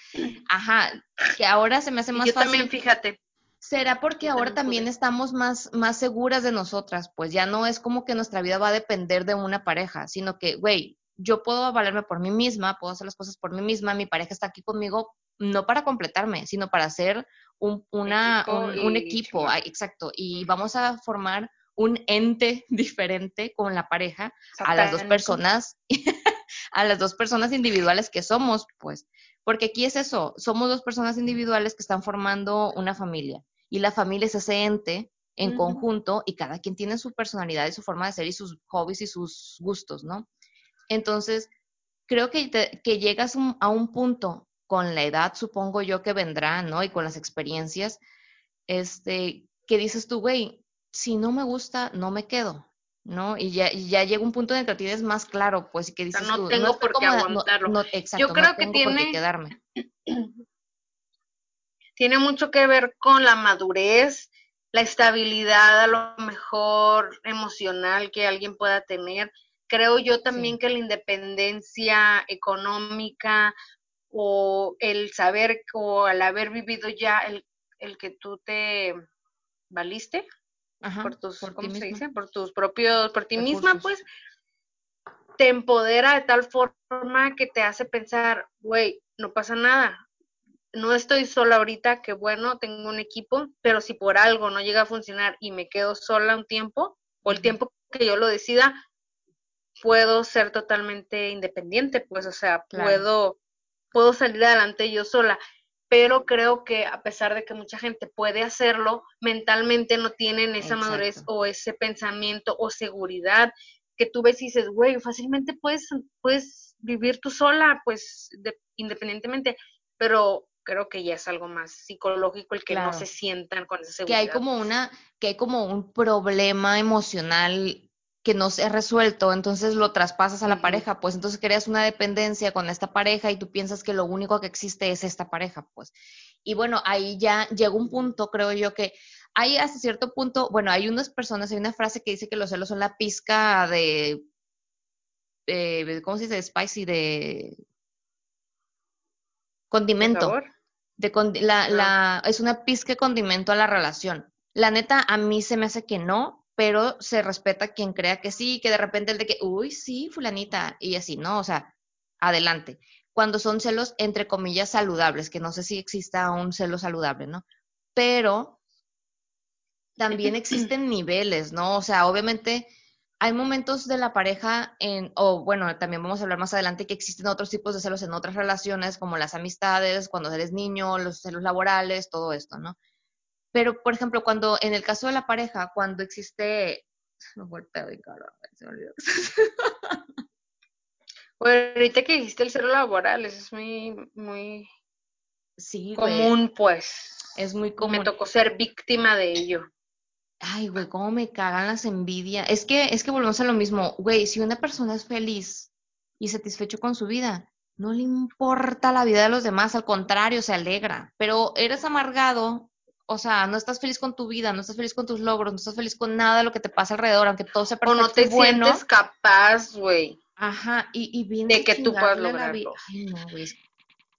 Ajá, que ahora se me hace más yo fácil. también, fíjate. ¿Será porque ahora también estamos más, más seguras de nosotras? Pues ya no es como que nuestra vida va a depender de una pareja, sino que, güey, yo puedo valerme por mí misma, puedo hacer las cosas por mí misma, mi pareja está aquí conmigo, no para completarme, sino para hacer un, una, Equipo un, un equipo, ah, exacto, y vamos a formar un ente diferente con la pareja a las dos personas, a las dos personas individuales que somos, pues, porque aquí es eso, somos dos personas individuales que están formando una familia y la familia es ese ente en conjunto y cada quien tiene su personalidad y su forma de ser y sus hobbies y sus gustos, ¿no? Entonces, creo que, te- que llegas un- a un punto con la edad, supongo yo que vendrá, ¿no? Y con las experiencias, este, que dices tú, güey, si no me gusta, no me quedo, ¿no? Y ya, y ya llega un punto en el que tienes más claro, pues, y que O sea, dices no tú, tengo por qué cómoda, no- aguantarlo. no- exacto, creo no que tengo por qué quedarme. tiene mucho que ver con la madurez, la estabilidad a lo mejor emocional que alguien pueda tener. Creo yo también Sí. que la independencia económica o el saber o al haber vivido ya el, el que tú te valiste Ajá, por tus, por ¿cómo se dice? Por tus propios, por ti misma, pues, te empodera de tal forma que te hace pensar, güey, no pasa nada. No estoy sola ahorita, que bueno, tengo un equipo, pero si por algo no llega a funcionar y me quedo sola un tiempo, o el tiempo que yo lo decida, puedo ser totalmente independiente, pues, o sea, puedo, puedo salir adelante yo sola. Pero creo que a pesar de que mucha gente puede hacerlo, mentalmente no tienen esa madurez o ese pensamiento o seguridad que tú ves y dices, güey, fácilmente puedes, puedes vivir tú sola, pues, independientemente, pero creo que ya es algo más psicológico el que no se sientan con esa seguridad. Que hay como una, que hay como un problema emocional que no se ha resuelto, entonces lo traspasas a la pareja, pues entonces creas una dependencia con esta pareja y tú piensas que lo único que existe es esta pareja, pues. Y bueno, ahí ya llega un punto, creo yo, que hay hasta cierto punto, bueno, hay unas personas, hay una frase que dice que los celos son la pizca de, eh, ¿cómo se dice? Spicy, de condimento. De la, la, es una pizca de condimento a la relación. La neta, a mí se me hace que no, pero se respeta quien crea que sí, que de repente el de que, uy, sí, fulanita, y así, ¿no? O sea, adelante. Cuando son celos, entre comillas, saludables, que no sé si exista un celo saludable, ¿no? Pero también existen niveles, ¿no? O sea, obviamente hay momentos de la pareja en, o bueno, también vamos a hablar más adelante que existen otros tipos de celos en otras relaciones, como las amistades, cuando eres niño, los celos laborales, todo esto, ¿no? Pero, por ejemplo, cuando, en el caso de la pareja, cuando existe, no se me olvidó. Bueno, ahorita que dijiste el celo laboral, eso es muy, muy sí, común, pues. Es muy común. Me tocó ser víctima de ello. Ay, güey, cómo me cagan las envidias. Es que, es que volvemos a lo mismo. Güey, si una persona es feliz y satisfecho con su vida, no le importa la vida de los demás, al contrario, se alegra. Pero eres amargado, o sea, no estás feliz con tu vida, no estás feliz con tus logros, no estás feliz con nada de lo que te pasa alrededor, aunque todo sea perfecto O no te sientes capaz, güey. Ajá, y, y bien de que tú puedas lograrlo. Ay, no, güey,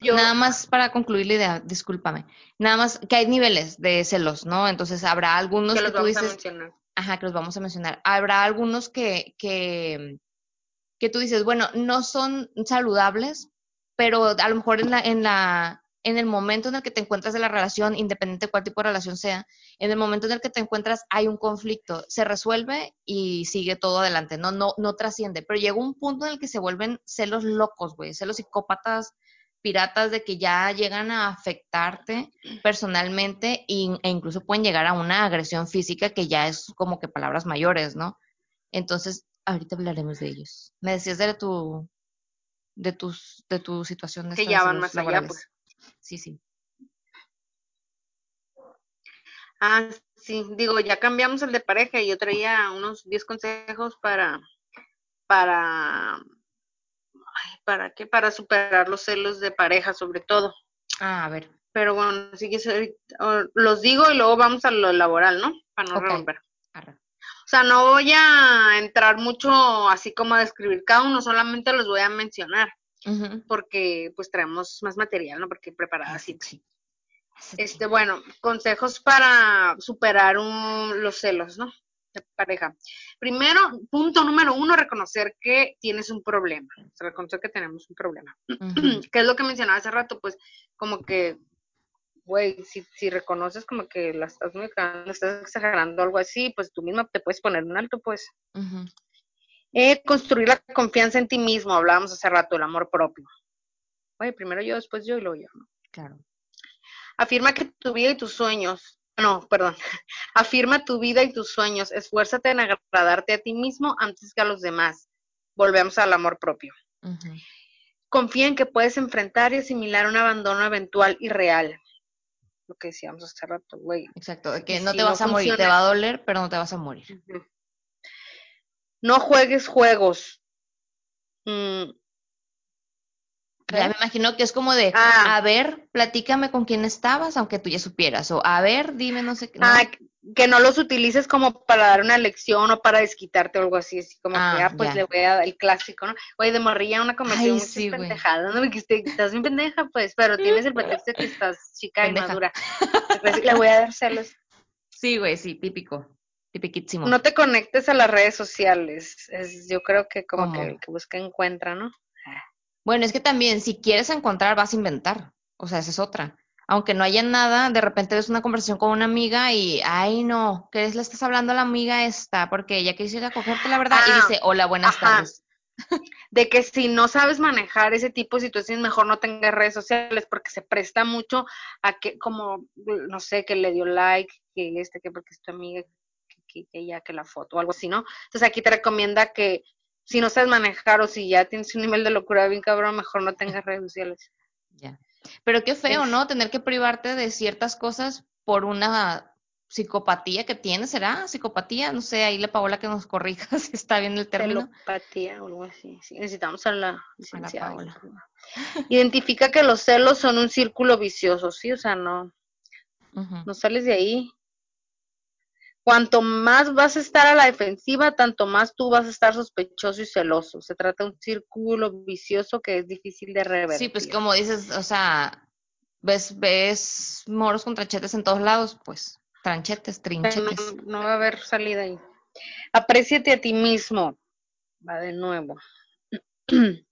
Nada más para concluir la idea, discúlpame. Nada más que hay niveles de celos, ¿no? Entonces habrá algunos que, tú dices. Ajá, que los vamos a mencionar. Habrá algunos que, que, que tú dices, bueno, no son saludables, pero a lo mejor en la, en la, en el momento en el que te encuentras de la relación, independiente de cuál tipo de relación sea, en el momento en el que te encuentras hay un conflicto, se resuelve y sigue todo adelante, no, no, no trasciende. Pero llega un punto en el que se vuelven celos locos, güey, celos psicópatas piratas de que ya llegan a afectarte personalmente e incluso pueden llegar a una agresión física que ya es como que palabras mayores, ¿no? Entonces, ahorita hablaremos de ellos. Me decías de tu de tus de tu situación que ya van más allá, pues. Sí, sí. Ah, sí, digo, ya cambiamos el de pareja y yo traía unos 10 consejos para para ¿para qué? Para superar los celos de pareja, sobre todo. Ah, a ver. Pero bueno, sí que los digo y luego vamos a lo laboral, ¿no? Para no romper. O sea, no voy a entrar mucho así como a describir cada uno, solamente los voy a mencionar. Porque pues traemos más material, ¿no? Porque preparada así. Este, bueno, consejos para superar un, los celos, ¿no? Pareja. Primero, punto número uno, reconocer que tienes un problema. reconocer que tenemos un problema. ¿Qué es lo que mencionaba hace rato? Pues como que, güey, si, si reconoces como que la estás, estás exagerando algo así, pues tú misma te puedes poner un alto, pues. eh, construir la confianza en ti mismo, hablábamos hace rato, el amor propio. Güey, primero yo, después yo y luego yo, ¿no? Claro. Afirma que tu vida y tus sueños no, perdón. Afirma tu vida y tus sueños. Esfuérzate en agradarte a ti mismo antes que a los demás. Volvemos al amor propio. Confía en que puedes enfrentar y asimilar un abandono eventual y real. Lo que decíamos hace rato, güey. Exacto, que no te vas a morir, te va a doler, pero no te vas a morir. No juegues juegos. Mm, ya me imagino que es como de, ah. a ver, platícame con quién estabas, aunque tú ya supieras, o a ver, dime, no sé qué. Ah, que no los utilices como para dar una lección o para desquitarte o algo así, así como que, ah, ah pues le voy a dar el clásico, ¿no? Oye, de morrilla una conversación muy sí, pendejada, ¿no? Que estás bien pendeja, pues, pero tienes el pretexto de que estás chica y madura. le voy a dar celos. Sí, güey, sí, típico. Tipiquísimo. No te conectes a las redes sociales. Es, yo creo que como que el que busca encuentra, ¿no? Bueno, es que también si quieres encontrar vas a inventar, o sea, esa es otra. aunque no haya nada, de repente ves una conversación con una amiga y, ay, no, ¿qué le estás hablando a la amiga esta? Porque ella quisiera cogerte la verdad y Ah, dice, hola, buenas ajá. tardes. De que si no sabes manejar ese tipo de situaciones, mejor no tengas redes sociales porque se presta mucho a que, como, no sé, que le dio like, que este, que porque es tu amiga, que, que, que ella, que la foto o algo así, ¿no? Entonces aquí te recomienda que si no sabes manejar o si ya tienes un nivel de locura bien cabrón, mejor no tengas redes sociales. Ya. Pero qué feo, Es- ¿no? Tener que privarte de ciertas cosas por una psicopatía que tienes, ¿será? Psicopatía, no sé, ahí la Paola que nos corrija si está bien el término. Telopatía o algo así. Sí, necesitamos a la A la. Paola. Identifica que los celos son un círculo vicioso, ¿sí? O sea, no, no sales de ahí. Cuanto más vas a estar a la defensiva, tanto más tú vas a estar sospechoso y celoso. Se trata de un círculo vicioso que es difícil de revertir. Sí, pues como dices, o sea, ves, ves moros con tranchetes en todos lados, pues, tranchetes, trinchetes. no, no va a haber salida ahí. Apréciate a ti mismo. Va de nuevo.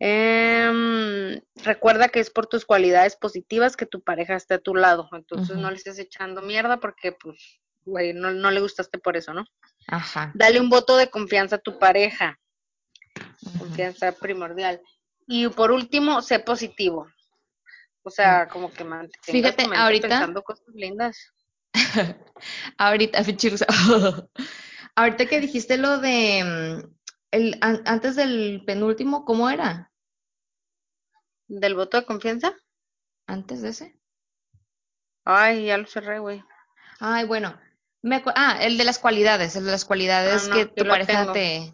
Em, recuerda que es por tus cualidades positivas que tu pareja esté a tu lado. Entonces no le estés echando mierda porque, pues, güey, no, no le gustaste por eso, ¿no? Ajá. Dale un voto de confianza a tu pareja. Confianza primordial. Y por último, sé positivo. O sea, como que Fíjate, ahorita- pensando cosas lindas. Ahorita, Ahorita que dijiste lo de mm, el an- antes del penúltimo, ¿cómo era? ¿Del voto de confianza? Antes de ese. Ay, ya lo cerré, güey. Ay, bueno. Me ah, el de las cualidades, el de las cualidades Ah, no, que tu pareja te.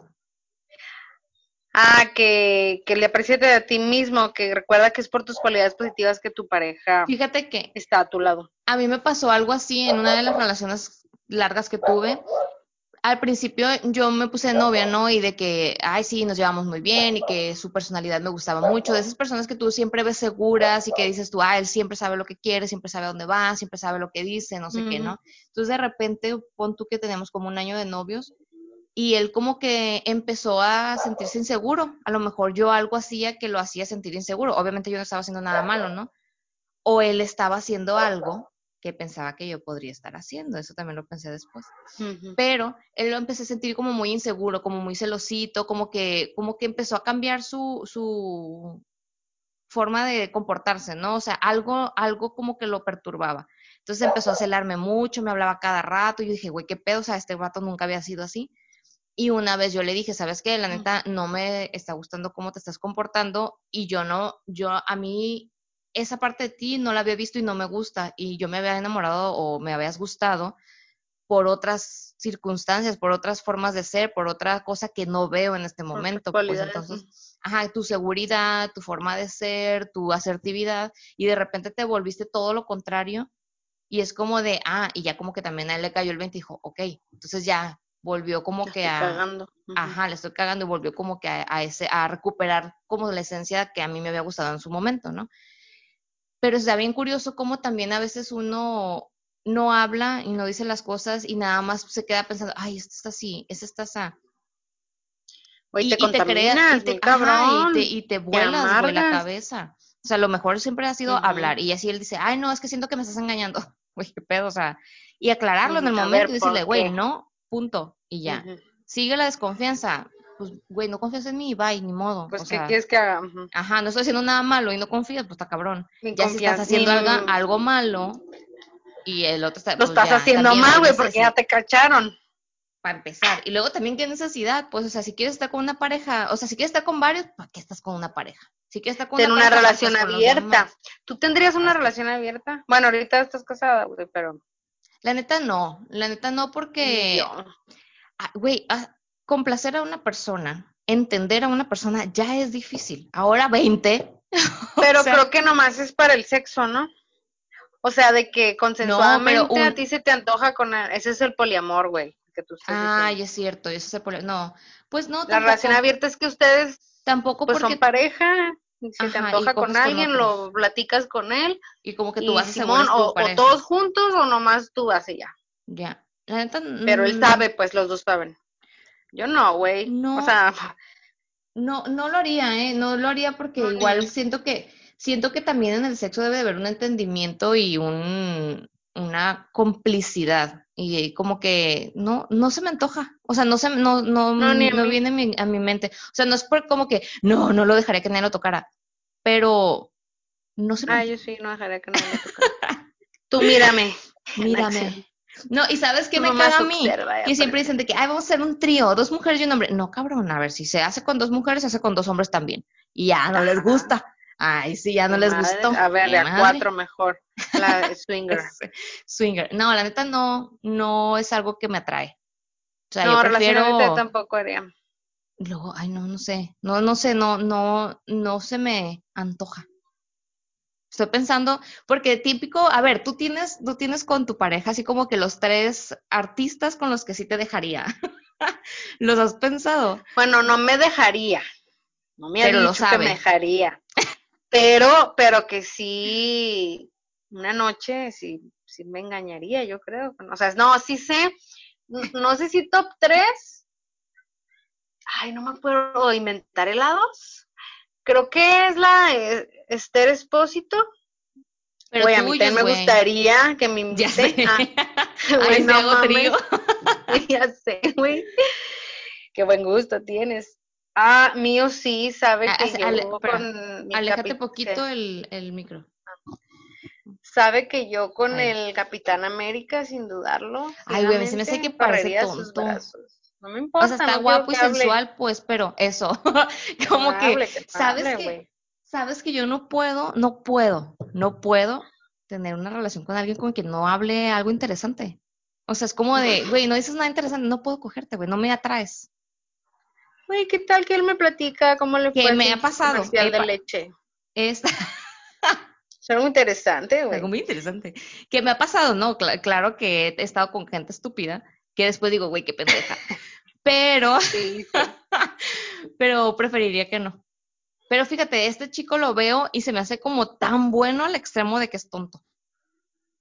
Ah, que, que le apreciate a ti mismo, que recuerda que es por tus cualidades positivas que tu pareja Fíjate que está a tu lado. a mí me pasó algo así en una de las relaciones largas que tuve. Al principio yo me puse novia, ¿no? Y de que, ay, sí, nos llevamos muy bien y que su personalidad me gustaba mucho. De esas personas que tú siempre ves seguras y que dices tú, ah, él siempre sabe lo que quiere, siempre sabe a dónde va, siempre sabe lo que dice, no sé qué, Ujú. ¿no? Entonces de repente, pon tú que tenemos como un año de novios y él como que empezó a sentirse inseguro. A lo mejor yo algo hacía que lo hacía sentir inseguro. Obviamente yo no estaba haciendo nada malo, ¿no? O él estaba haciendo algo que pensaba que yo podría estar haciendo. Eso también lo pensé después Ujú. pero él lo empecé a sentir como muy inseguro, como muy celosito, como que, como que empezó a cambiar su, su forma de comportarse, ¿no? O sea, algo, algo como que lo perturbaba. Entonces empezó a celarme mucho, me hablaba cada rato, y yo dije, güey, qué pedo, o sea, este rato nunca había sido así. Y una vez yo le dije, ¿sabes qué? La neta, no me está gustando cómo te estás comportando, y yo no, yo, a mí, esa parte de ti no la había visto y no me gusta, y yo me había enamorado o me habías gustado por otras circunstancias, por otras formas de ser, por otra cosa que no veo en este momento. Pues entonces, ajá, tu seguridad, tu forma de ser, tu asertividad, y de repente te volviste todo lo contrario, y es como de, ah, y ya como que también a él le cayó el 20 y dijo, ok, entonces ya volvió como La que estoy a, cagando. Ujú. ajá, le estoy cagando y volvió como que a, a ese, a recuperar como la esencia que a mí me había gustado en su momento, ¿no? Pero está bien curioso cómo también a veces uno no habla y no dice las cosas y nada más se queda pensando, ay, esto está así, esto está así. Y, te y te crea, y te, ajá, cabrón. y te, y te vuelas, güey, la cabeza. O sea, lo mejor siempre ha sido hablar. Y así él dice, ay, no, es que siento que me estás engañando. Güey, qué pedo, o sea. Y aclararlo en el momento ver, y decirle, ¿por güey, no, punto. Y ya. Sigue la desconfianza. Pues, güey, no confías en mí, bye, ni modo. Pues, o ¿qué sea, quieres que haga? Ajá, no estoy haciendo nada malo y no confías, pues está cabrón. Ni Ya si estás haciendo ni- algo, algo malo y el otro está, Lo pues estás ya, haciendo mal, güey, porque ya te cacharon. para empezar. Y luego también qué necesidad, pues, o sea, si quieres estar con una pareja, o sea, si quieres estar con varios, ¿para qué estás con una pareja? Si quieres estar con Ten una una pareja, ¿para qué relación abierta. ¿Tú tendrías una relación abierta? Bueno, ahorita estás casada, güey, pero La neta no, la neta no porque, ah, güey, ah, complacer a una persona, entender a una persona ya es difícil. Ahora 20. Pero o sea, creo que nomás es para el sexo, ¿no? O sea, de que consensuadamente un- a ti se te antoja con el- ese es el poliamor, güey, que tú estás diciendo. es cierto, eso se pone, no, pues no, La tampoco, relación abierta es que ustedes tampoco pues porque, son pareja, te Ajá, y antoja con alguien, lo platicas con él, y como que tú y vas a Simón, o, o todos juntos o nomás tú vas y ya. Ya, Pero él mm, sabe, pues los dos saben. Yo no, güey. No. O sea, No, no lo haría, ¿eh? No lo haría porque No, ni igual siento que siento que también en el sexo debe de haber un entendimiento y un, una complicidad y como que no no se me antoja, o sea, no se no no, no, no viene a mi, a mi, mente, o sea, no es por como que no no lo dejaría que nadie lo tocara, pero no se me Ah, yo sí no dejaría que nadie lo tocara. Tú mírame. Mírame. No, y sabes qué me caga a mí, que siempre dicen de que Ay, vamos a hacer un trío, dos mujeres y un hombre. No, cabrón, a ver, si se hace con dos mujeres, se hace con dos hombres también. Y ya no les gusta. Ay, sí, ya no les gustó. A ver, a cuatro mejor. La swinger. swinger. No, la neta no, no es algo que me atrae. O sea, no, yo prefiero... tampoco haría. Luego, ay, no, no sé. No, no sé, no, no, no se me antoja. Estoy pensando, porque típico, a ver, tú tienes, tú tienes con tu pareja así como que los tres artistas con los que sí te dejaría. ¿Los has pensado? Bueno, no me dejaría. No me ha dicho que me dejaría. Pero, pero que sí, una noche sí, sí me engañaría, yo creo. O sea, no, sí sé, no sé si top 3. Ay, no me acuerdo, inventar helados. Creo que es la eh, Esther Espósito. Pero a mí también me gustaría que me invite. Ya sé. Ay, no trío. ya sé, güey. Qué buen gusto tienes. Ah, mío sí, sabe ah, que yo con mi Aléjate poquito el, el, micro. Sabe que yo con el Capitán América, sin dudarlo. Ay, güey, se me hace que parece tonto. No me importa. O sea, está guapo y sensual, pues, pero eso. Como que, ¿sabes que, sabes que yo no puedo, no puedo, no puedo tener una relación con alguien con quien no hable algo interesante. O sea, es como de, güey, no dices nada interesante, no puedo cogerte, güey, no me atraes. Güey, ¿qué tal que él me platica cómo le fue? Que me ha pasado. Comercial de leche. Esta. Suena muy interesante, güey. Algo muy interesante. Que me ha pasado, ¿no? claro que he estado con gente estúpida, que después digo, güey, qué pendeja. Pero, pero preferiría que no. Pero fíjate, este chico lo veo y se me hace como tan bueno al extremo de que es tonto.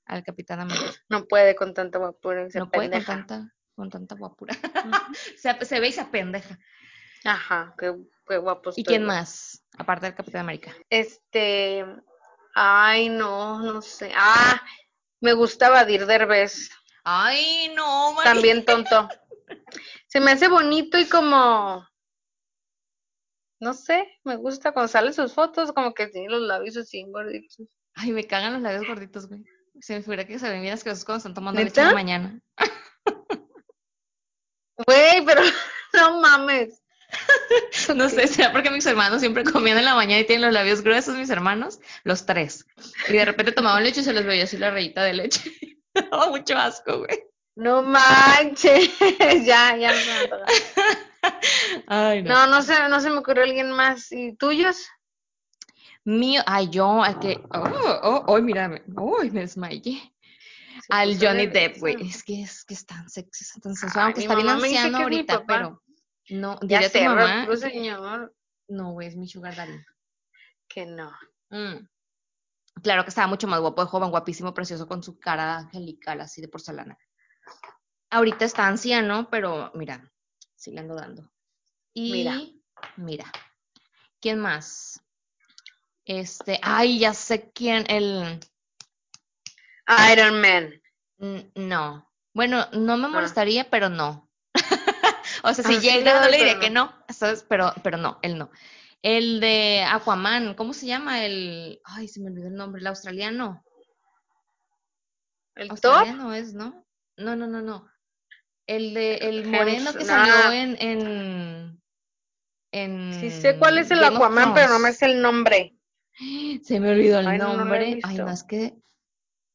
Al Capitán América. No puede con tanta guapura. no puede con tanta, con tanta guapura. se, se, ve y se apendeja. Ajo, qué, qué guapo. ¿Y quién más? Aparte del Capitán América. Este. Ay, no, no sé. Ah, me gustaba Dir Derbez. Ay, no, También tonto. Se me hace bonito y como no sé, me gusta cuando salen sus fotos, como que tiene los labios así gorditos. Ay, me cagan los labios gorditos, güey. Se me figura que se ven bien asquerosos cuando están tomando leche en la mañana. Güey, pero no mames. no sé, sea porque mis hermanos siempre comían en la mañana y tienen los labios gruesos, mis hermanos, los tres. Y de repente tomaban leche y se les veía así la rayita de leche. oh, mucho asco, güey. No manches, ya, ya me Ay, no. no, no se, no se me ocurrió alguien más. ¿Y tuyos? Mío, ay, yo, al que, oh, oh, oh, mírame, uy, me desmayé. al Johnny Depp, güey, es que es que es tan sexy, es tan sensual, aunque está bien anciano ahorita, pero no, ya sé, mamá, señor. No, güey, es mi sugar daddy. Que no. Mm. Claro que estaba mucho más guapo de joven, guapísimo, precioso, con su cara angelical, así de porcelana. Ahorita está anciano, pero mira, sí le ando dando. Y mira, mira. ¿Quién más? Este, ay, ya sé quién, el Iron Man. No. Bueno, no me ah. molestaría, pero no. o sea, si ah, llega, no le diría que no, pero, pero no, él no. El de Aquaman, ¿cómo se llama? El, ay, se me olvidó el nombre, el australiano. ¿El australiano es, ¿no? No, no, no, no. El de el moreno que salió en, en, en Sí sé cuál es el Aquaman, pero no me sé el nombre. Se me olvidó el nombre. Ay, no, es que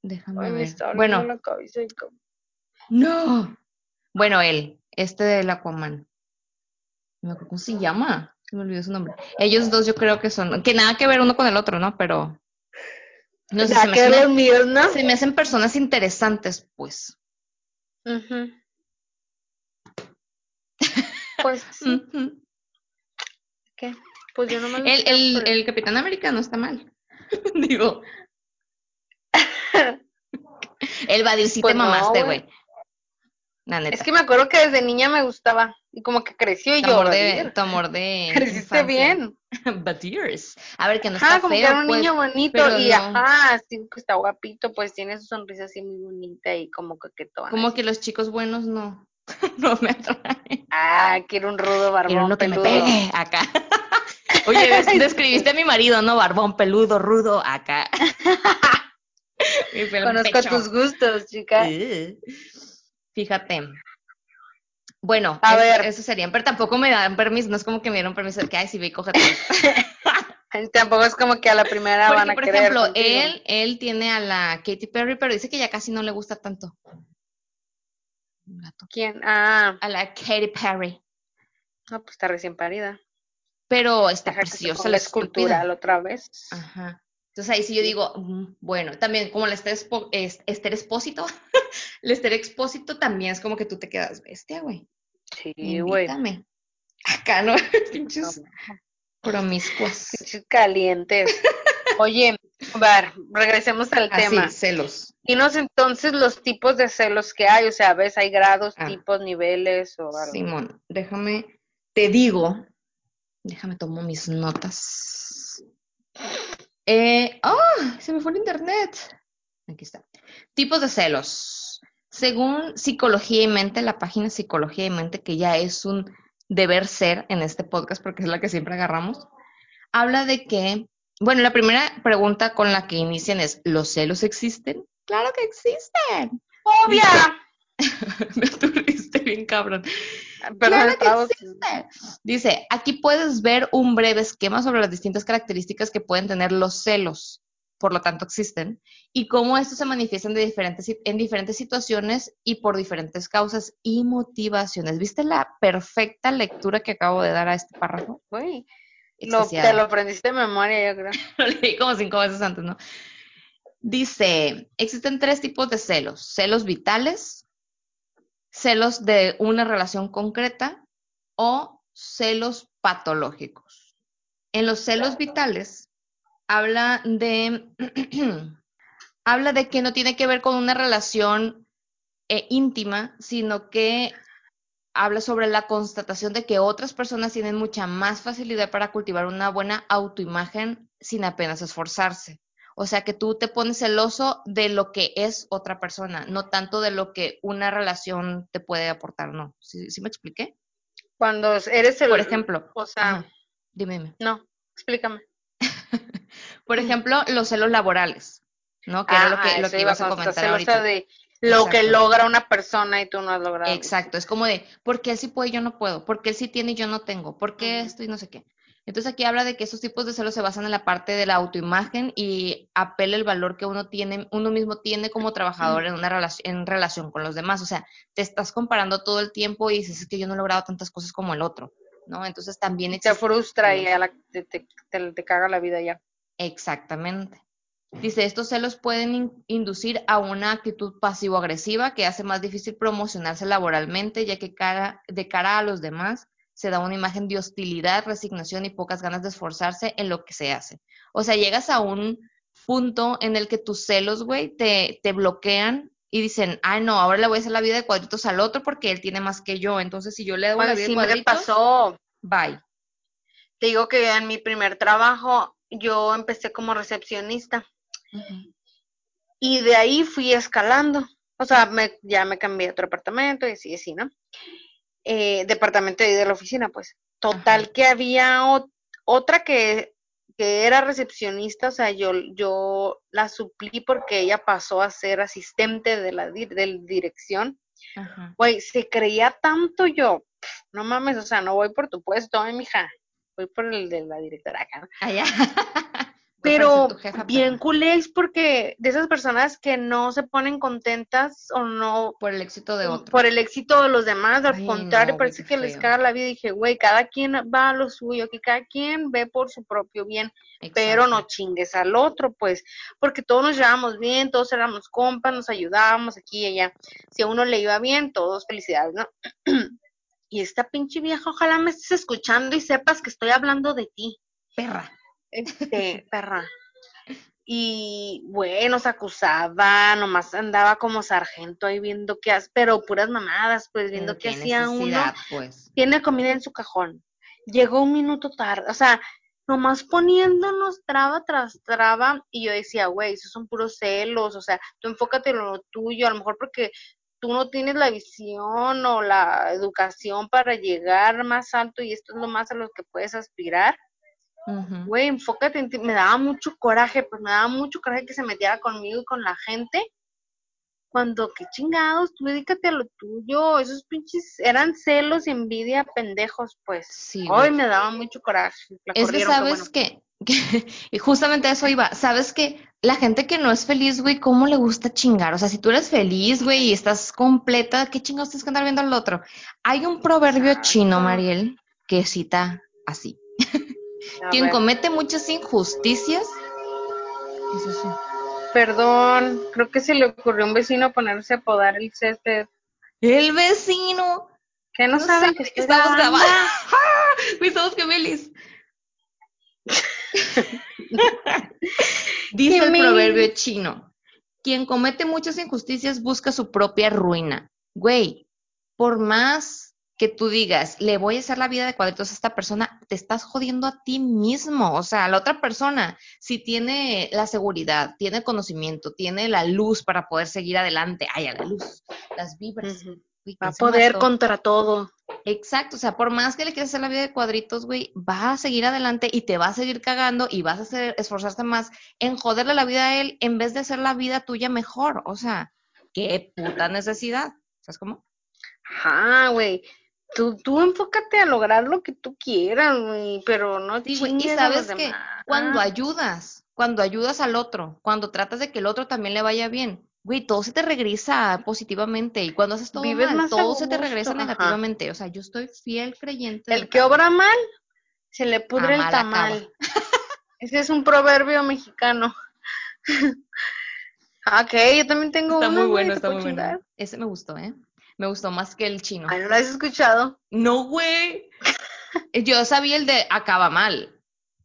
déjame ver. bueno, no. Bueno, él, este del Aquaman. ¿Cómo se llama? Se me olvidó su nombre. Ellos dos yo creo que son, que nada que ver uno con el otro, ¿no? Pero no sé, se me, hacen, míos, ¿no? se me hacen personas interesantes, pues. Uh pues ¿Qué? Pues yo no me el, el, el Capitán América no está mal. Digo. el Badir sí te pues mamaste, güey. Es que me acuerdo que desde niña me gustaba. Y como que creció y Tu yo. amor de, tu amor de Creciste infancia. bien. But years. A ver, que no Ajá, está como que era un pues, niño bonito pero y no. ajá, sí que está guapito, pues tiene su sonrisa así muy bonita y como coquetona. Como así. que los chicos buenos no, no me atraen. Ah, quiero un rudo barbón Quiero uno que me peludo. pegue acá. Oye, des- describiste a mi marido, ¿no? Barbón, peludo, rudo, acá. Conozco pecho. tus gustos, chica. Eh. Fíjate. Bueno, A eso, ver. eso serían, pero tampoco me dan permiso, no es como que me dieron permiso de que, ay, si ve y cógete. Tampoco es como que a la primera van Porque, a por ejemplo, contigo. él, él tiene a la Katy Perry, pero dice que ya casi no le gusta tanto. Un gato. ¿Quién? Ah, A la Katy Perry. no, pues está recién parida. Pero está Deja preciosa la escultural estúpida. otra vez. Ajá. Entonces ahí sí yo digo, mm, bueno, también como la Esther, Espo- es- Esther Expósito, la Esther Expósito también es como que tú te quedas bestia, güey. Sí, güey. Acá no, pinches promiscuas. Pinches calientes. Oye, ver, regresemos al tema. Así, celos. Dinos entonces los tipos de celos que hay, o sea, ves, hay grados, Ah. tipos, niveles o algo. Simón, déjame, te digo, déjame tomo mis notas. Eh, ¡ah! se me fue el internet. Aquí está. Tipos de celos. Según Psicología y Mente, la página Psicología y Mente, que ya es un deber ser en este podcast porque es la que siempre agarramos, habla de que, bueno, la primera pregunta con la que inician es, ¿los celos existen? Claro que existen. ¡Obvia! Me aturdiste bien cabrón. Perdón, Claro que existe. Dice, aquí puedes ver un breve esquema sobre las distintas características que pueden tener los celos, por lo tanto existen, y cómo estos se manifiestan de diferentes, en diferentes situaciones y por diferentes causas y motivaciones. ¿Viste la perfecta lectura que acabo de dar a este párrafo? Lo, Extasiada. te lo aprendiste de memoria, yo creo. Lo leí como cinco veces antes, ¿no? Dice, existen tres tipos de celos. Celos vitales, celos de una relación concreta o celos patológicos. En los celos vitales habla de, habla de que no tiene que ver con una relación eh, íntima, sino que habla sobre la constatación de que otras personas tienen mucha más facilidad para cultivar una buena autoimagen sin apenas esforzarse. O sea que tú te pones celoso de lo que es otra persona, no tanto de lo que una relación te puede aportar, ¿no? ¿Sí, sí me expliqué? Cuando eres el... Por ejemplo, O sea, ajá, dime, dime. no, explícame. Por ejemplo, los celos laborales, ¿no? Que era lo que, lo que iba ibas a comentar ahorita. de lo que Exacto. logra una persona y tú no has logrado. Exacto, es como de, ¿por qué él sí puede y yo no puedo? ¿Por qué él sí tiene y yo no tengo? ¿Por qué esto y no sé qué? Entonces aquí habla de que esos tipos de celos se basan en la parte de la autoimagen y apela el valor que uno tiene, uno mismo tiene como trabajador en una relación, en relación con los demás. O sea, te estás comparando todo el tiempo y dices, es que yo no he logrado tantas cosas como el otro, ¿no? Entonces también Y te frustra y a la- te, te, te- te caga la vida ya. Exactamente. Dice, estos celos pueden in- inducir a una actitud pasivo-agresiva que hace más difícil promocionarse laboralmente, ya que cara, de cara a los demás se da una imagen de hostilidad, resignación y pocas ganas de esforzarse en lo que se hace. O sea, llegas a un punto en el que tus celos, güey, te, te bloquean y dicen, ay, no, ahora le voy a hacer la vida de cuadritos al otro porque él tiene más que yo. Entonces, si yo le la Pues vida sí de me cuadritos, pasó. bye. Te digo que en mi primer trabajo yo empecé como recepcionista y de ahí fui escalando. O sea, me, ya me cambié a otro departamento y así, así, ¿no? Eh, departamento de la oficina, pues. Total Ajá. que había ot- otra que, que era recepcionista, o sea, yo, yo la suplí porque ella pasó a ser asistente de la di- de dirección. Güey, se creía tanto yo. No mames, o sea, no voy por tu puesto, ay, mija. Voy por el de la directora acá. Pero bien culés porque de esas personas que no se ponen contentas o no por el éxito de otro. por el éxito de los demás, al Ay, contrario, no, parece que les caga la vida. Y dije, güey, cada quien va a lo suyo, que cada quien ve por su propio bien, pero no chingues al otro, pues, porque todos nos llevamos bien, todos éramos compas, nos ayudábamos aquí y allá. Si a uno le iba bien, todos felicidades, ¿no? y esta pinche vieja, ojalá me estés escuchando y sepas que estoy hablando de ti, Perra. Este, perra. y bueno, se acusaba, nomás andaba como sargento ahí viendo qué hace, pero puras mamadas, pues viendo qué, hacía uno. Pues. Tiene comida en su cajón. Llegó un minuto tarde, o sea, nomás poniéndonos traba tras traba, y yo decía, güey, esos son puros celos, o sea, tú enfócate en lo tuyo, a lo mejor porque tú no tienes la visión o la educación para llegar más alto y esto es lo más a lo que puedes aspirar Güey, enfócate en ti. Me daba mucho coraje, pues me daba mucho coraje que se metiera conmigo y con la gente. Cuando, qué chingados, tú dedícate a lo tuyo. Esos pinches eran celos y envidia pendejos, pues. Sí. Hoy me daba mucho coraje. es que sabes que, y justamente eso iba, sabes que la gente que no es feliz, güey, ¿cómo le gusta chingar? O sea, si tú eres feliz, güey, y estás completa, ¿qué chingados tienes que andar viendo al otro? Hay un proverbio chino, Mariel, que cita así. Quien comete muchas injusticias. ¿Qué es eso? Perdón, creo que se le ocurrió a un vecino ponerse a podar el césped. El vecino. Que no, saben que, estamos grabando. Estamos gemelis. Dice el proverbio chino. Quien comete muchas injusticias busca su propia ruina. Güey, por más que tú digas, le voy a hacer la vida de cuadritos a esta persona, te estás jodiendo a ti mismo. O sea, la otra persona, si tiene la seguridad, tiene conocimiento, tiene la luz para poder seguir adelante, ay, a la luz, las vibras. va a poder contra todo. Exacto, o sea, por más que le quieras hacer la vida de cuadritos, güey, va a seguir adelante y te va a seguir cagando y vas a hacer, esforzarte más en joderle la vida a él en vez de hacer la vida tuya mejor. O sea, qué puta necesidad. ¿Sabes cómo? Ajá, güey. Tú, tú enfócate a lograr lo que tú quieras, güey, pero no sí, Y sabes que cuando ayudas, cuando ayudas al otro, cuando tratas de que el otro también le vaya bien, güey, todo se te regresa positivamente. Y cuando haces todo mal, todo se te regresa negativamente. O sea, yo estoy fiel creyente. El que obra mal, se le pudre el tamal. Ese es un proverbio mexicano. ok, yo también tengo está Muy bueno, está muy bueno. Ese me gustó, ¿eh? Me gustó más que el chino. Ay, ¿no lo has escuchado? No, güey. Yo sabía el de acaba mal.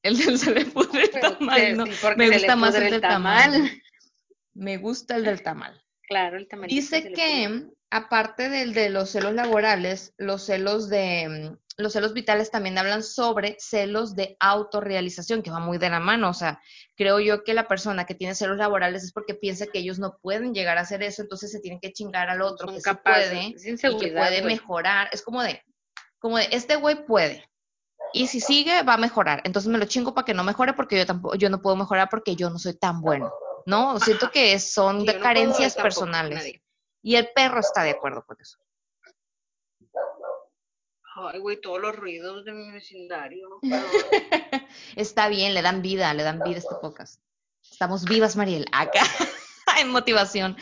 El del se le pudre el tamal. no. me gusta más el del tamal. Me gusta el del tamal. Claro, el tamal. Dice que, aparte del de los celos laborales, los celos de los celos vitales también hablan sobre celos de autorrealización, que va muy de la mano. O sea, creo yo que la persona que tiene celos laborales es porque piensa que ellos no pueden llegar a hacer eso, entonces se tienen que chingar al otro que puede y que puede mejorar. Es como de, como de, este güey puede. Y si sigue, va a mejorar. Entonces me lo chingo para que no mejore porque yo tampoco, yo no puedo mejorar porque yo no soy tan bueno. ¿No? Siento que son de carencias personales. Y el perro está de acuerdo con eso. Ay, güey, todos los ruidos de mi vecindario. Está bien, le dan vida, le dan vida a este podcast. Estamos vivas, Mariel, acá, en motivación.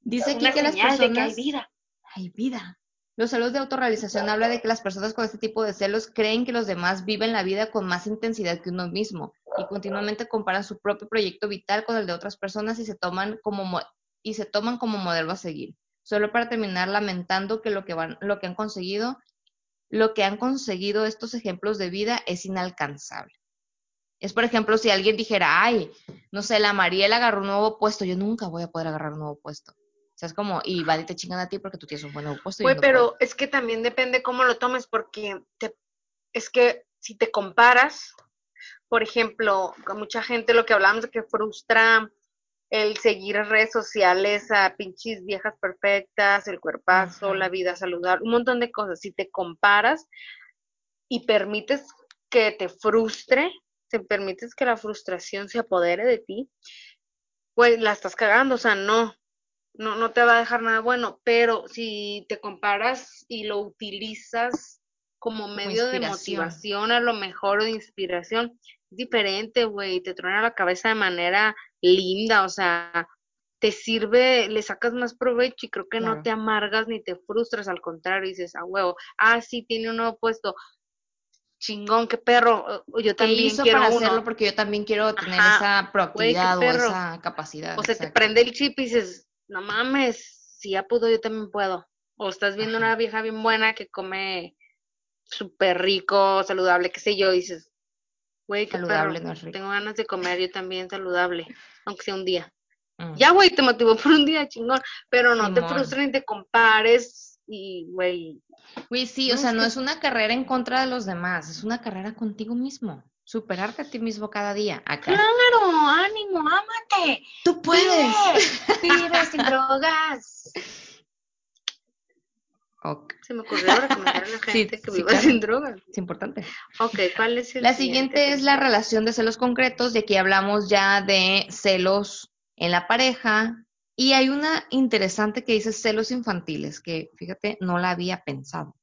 Dice aquí que las personas... que hay vida. Hay vida. Los celos de autorrealización habla de que las personas con este tipo de celos creen que los demás viven la vida con más intensidad que uno mismo y continuamente comparan su propio proyecto vital con el de otras personas y se toman como y se toman como modelo a seguir, solo para terminar lamentando que lo que van lo que han conseguido lo que han conseguido estos ejemplos de vida es inalcanzable. Es, por ejemplo, si alguien dijera, ay, no sé, la Mariela agarró un nuevo puesto, yo nunca voy a poder agarrar un nuevo puesto. O sea, es como, y va y te chingan a ti porque tú tienes un buen nuevo puesto. Güey, pero es que también depende cómo lo tomes, porque es que si te comparas, por ejemplo, con mucha gente lo que hablamos de que frustra el seguir redes sociales a pinches viejas perfectas, el cuerpazo, la vida saludable, un montón de cosas. Si te comparas y permites que te frustre, te permites que la frustración se apodere de ti, pues la estás cagando, o sea, no, no, no te va a dejar nada bueno, pero si te comparas y lo utilizas como medio de motivación a lo mejor o de inspiración, es diferente, güey, te truena la cabeza de manera linda, o sea, te sirve, le sacas más provecho y creo que no te amargas ni te frustras, al contrario, dices, ah, huevo, ah, sí, tiene un nuevo puesto, chingón, qué perro, yo también hizo quiero para hacerlo porque yo también quiero tener esa proactividad o esa capacidad. O sea, te prende el chip y dices, no mames, si ya pudo, yo también puedo. O estás viendo una vieja bien buena que come súper rico, saludable, qué sé yo, dices, Güey, qué saludable perro. no es rico. Tengo ganas de comer yo también saludable, aunque sea un día. Mm. Ya, güey, te motivó por un día, chingón. Pero no te frustres ni te compares y, güey, Güey, sí, o No, sea, es no es una carrera en contra de los demás, es una carrera contigo mismo. Superarte a ti mismo cada día. Acá. claro, ánimo, ámate. Tú Vive, vive sin drogas. Se me ocurrió recomendar a la Sí, gente que sí, viva claro. sin drogas. es importante. Ok, ¿cuál es el La siguiente es la relación de celos concretos, y aquí hablamos ya de celos en la pareja. Y hay una interesante que dice celos infantiles, que fíjate, no la había pensado.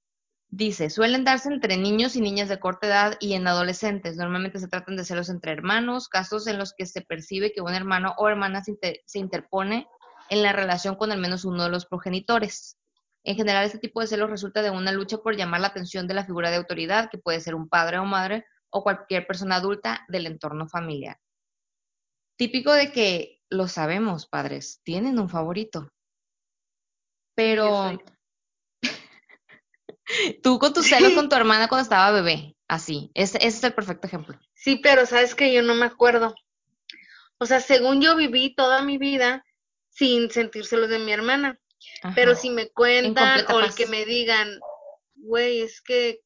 Dice, suelen darse entre niños y niñas de corta edad y en adolescentes. Normalmente se tratan de celos entre hermanos, casos en los que se percibe que un hermano o hermana se, inter- se interpone en la relación con al menos uno de los progenitores. En general, este tipo de celos resulta de una lucha por llamar la atención de la figura de autoridad, que puede ser un padre o madre o cualquier persona adulta del entorno familiar. Típico de que lo sabemos, padres, tienen un favorito. Pero tú con tus celos con tu hermana cuando estaba bebé, así, ese, ese es el perfecto ejemplo. Sí, pero sabes que yo no me acuerdo. O sea, según yo viví toda mi vida sin sentírselos de mi hermana. Pero si me cuentan o el que me digan, güey, es que,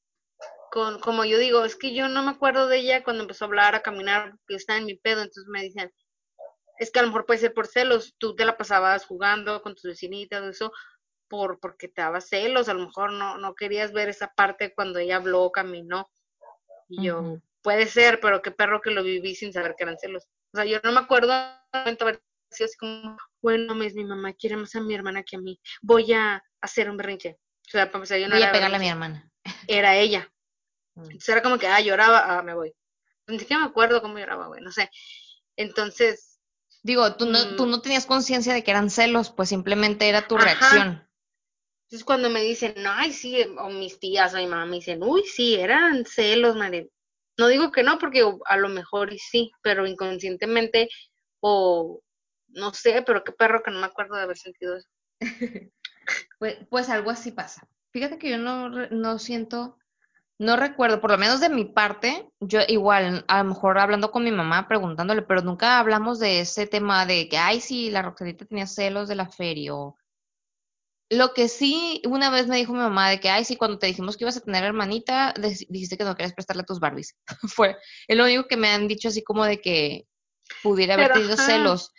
con, como yo digo, es que yo no me acuerdo de ella cuando empezó a hablar, a caminar, que estaba en mi pedo, entonces me dicen, es que a lo mejor puede ser por celos, tú te la pasabas jugando con tus vecinitas, eso, por, porque te daba celos, a lo mejor no, no querías ver esa parte cuando ella habló, caminó, y yo, puede ser, pero qué perro que lo viví sin saber que eran celos. O sea, yo no me acuerdo haber así como, bueno, mames, mi mamá quiere más a mi hermana que a mí, voy a hacer un berrinche. O sea, para empezar, yo no Voy a era pegarle a mi hermana. era ella. Mm. Entonces era como que, ah, lloraba, ah, me voy. Ni siquiera me acuerdo cómo lloraba, güey, no sé. Entonces, Digo, tú no, tú Mm. no tenías conciencia de que eran celos, pues simplemente era tu Ajá. reacción. entonces cuando me dicen, no, ay, sí, o mis tías o mi mamá me dicen, uy, sí, eran celos, madre. No digo que no, porque a lo mejor sí, pero inconscientemente, o no sé, pero qué perro que no me acuerdo de haber sentido eso. Pues, pues algo así pasa. Fíjate que yo no, no siento, no recuerdo, por lo menos de mi parte, yo igual, a lo mejor hablando con mi mamá, preguntándole, pero nunca hablamos de ese tema de que, ay, sí, la Roxanita tenía celos de la feria. o- Lo que sí, una vez me dijo mi mamá de que, ay, sí, cuando te dijimos que ibas a tener hermanita, dijiste que no querías prestarle tus Barbies. Fue, es lo único que me han dicho así como de que pudiera haber Pero, tenido ajá. celos.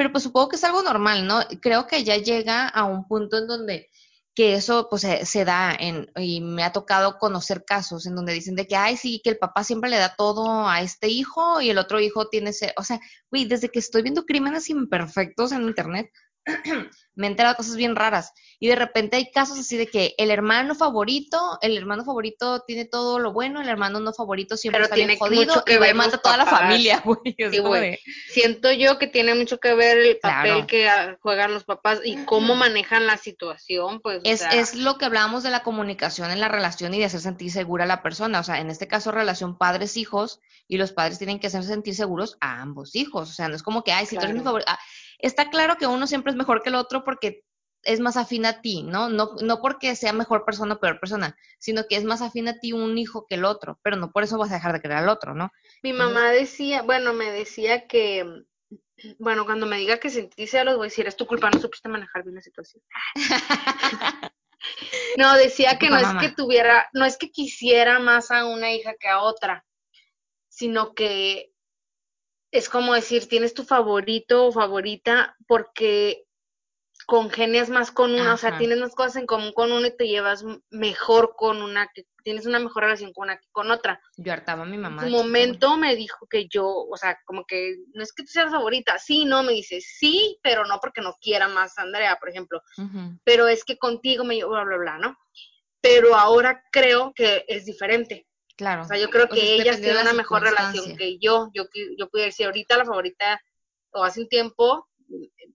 Pero pues supongo que es algo normal, ¿no? Creo que ya llega a un punto en donde que eso pues se, se da en, y me ha tocado conocer casos en donde dicen de que, ay, sí, que el papá siempre le da todo a este hijo y el otro hijo tiene ese, o sea, güey, desde que estoy viendo crímenes imperfectos en internet, me he enterado de cosas bien raras. Y de repente hay casos así de que el hermano favorito, el hermano favorito tiene todo lo bueno, el hermano no favorito siempre Pero está bien tiene jodido mucho que y ver mata a toda la familia, güey. Sí, Siento yo que tiene mucho que ver el papel Claro. que juegan los papás y cómo manejan la situación, pues, o Es, sea, es lo que hablábamos de la comunicación en la relación y de hacer sentir segura a la persona. O sea, en este caso, relación padres-hijos, y los padres tienen que hacer sentir seguros a ambos hijos. O sea, no es como que, ay, si tú eres mi Claro. favorito. Ah, está claro que uno siempre es mejor que el otro porque es más afín a ti, ¿no? No, no porque sea mejor persona o peor persona, sino que es más afín a ti un hijo que el otro, pero no por eso vas a dejar de querer al otro, ¿no? Mi mamá decía, bueno, me decía que, bueno, cuando me diga que sentí celos, voy a decir, es tu culpa, no supiste manejar bien la situación. No, decía que no es que tuviera, no es que quisiera más a una hija que a otra, sino que es como decir, tienes tu favorito o favorita porque congenias más con una, o sea, tienes más cosas en común con una y te llevas mejor con una, que tienes una mejor relación con una que con otra. Yo hartaba a mi mamá. En su momento me dijo que yo, o sea, como que no es que tú seas favorita, sí, no, me dice, sí, pero no porque no quiera más a Andrea, por ejemplo, pero es que contigo me llevo bla, bla, bla, ¿no? Pero ahora creo que es diferente. Claro. O sea, yo creo que ellas tienen una mejor relación que yo. Yo, yo pudiera decir, ahorita la favorita, o hace un tiempo,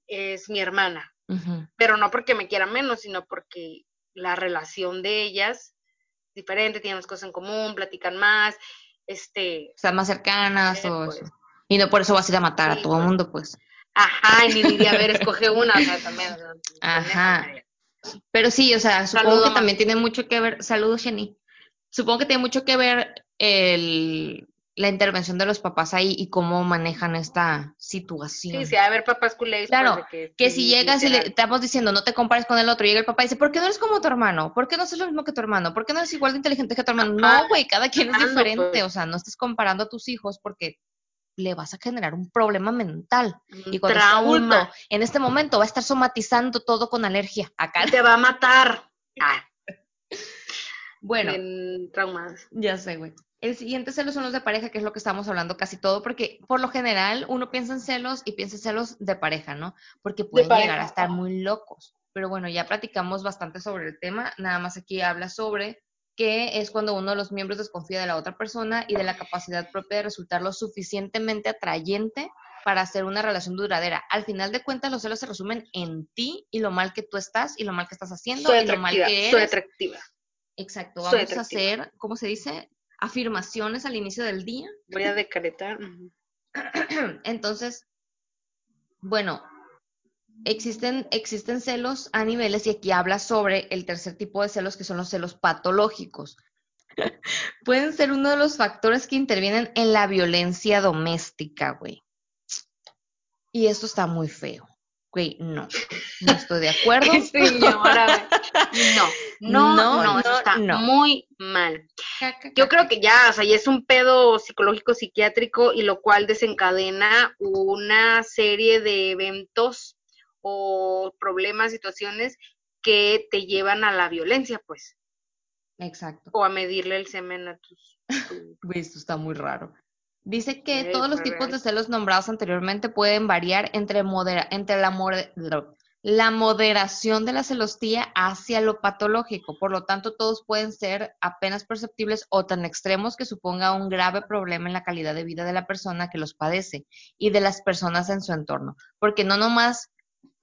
es mi hermana. Pero no porque me quiera menos, sino porque la relación de ellas es diferente, tenemos cosas en común, platican más, este, Están más cercanas, Eh, pues. Y no por eso vas a ir a matar a todo el pues. mundo, pues. ajá, y ni diría, a ver, escoge una, o sea, también, o sea, Ajá. Pero sí, o sea, supongo Saludo, que también tiene mucho que ver. Saludos, Jenny. Supongo que tiene mucho que ver el la intervención de los papás ahí y cómo manejan esta situación. Sí, sí, a ver, papás culés. Pues, claro, que, si llegas y le estamos diciendo no te compares con el otro, llega el papá y dice, ¿por qué no eres como tu hermano? ¿Por qué no eres lo mismo que tu hermano? ¿Por qué no eres igual de inteligente que tu hermano? no, güey, cada quien es diferente, pues. o sea, no estés comparando a tus hijos porque le vas a generar un problema mental. y cuando trauma. en este momento va a estar somatizando todo con alergia. Acá. Te va a matar. Ah. Bueno. En traumas. Ya sé, güey. El siguiente celos son los de pareja, que es lo que estamos hablando casi todo, porque por lo general uno piensa en celos y piensa en celos de pareja, ¿no? Porque pueden llegar a estar muy locos. Pero bueno, ya platicamos bastante sobre el tema, nada más aquí habla sobre que es cuando uno de los miembros desconfía de la otra persona y de la capacidad propia de resultar lo suficientemente atrayente para hacer una relación duradera. Al final de cuentas, los celos se resumen en ti y lo mal que tú estás y lo mal que estás haciendo y lo mal que eres. Soy atractiva. Exacto, vamos a hacer, ¿cómo se dice? afirmaciones al inicio del día. Voy a decretar. Entonces, bueno, existen, existen celos a niveles y aquí habla sobre el tercer tipo de celos que son los celos patológicos. Pueden ser uno de los factores que intervienen en la violencia doméstica, güey. Y esto está muy feo güey, no, no estoy de acuerdo. no, no, no, está muy mal. Yo creo que ya, o sea, ya es un pedo psicológico psiquiátrico y lo cual desencadena una serie de eventos o problemas, situaciones que te llevan a la violencia, pues. Exacto. O a medirle el semen a tus... Esto está muy raro. Dice que todos los tipos de celos nombrados anteriormente pueden variar entre, entre la, la moderación de la celostía hacia lo patológico. Por lo tanto, todos pueden ser apenas perceptibles o tan extremos que suponga un grave problema en la calidad de vida de la persona que los padece y de las personas en su entorno. Porque no nomás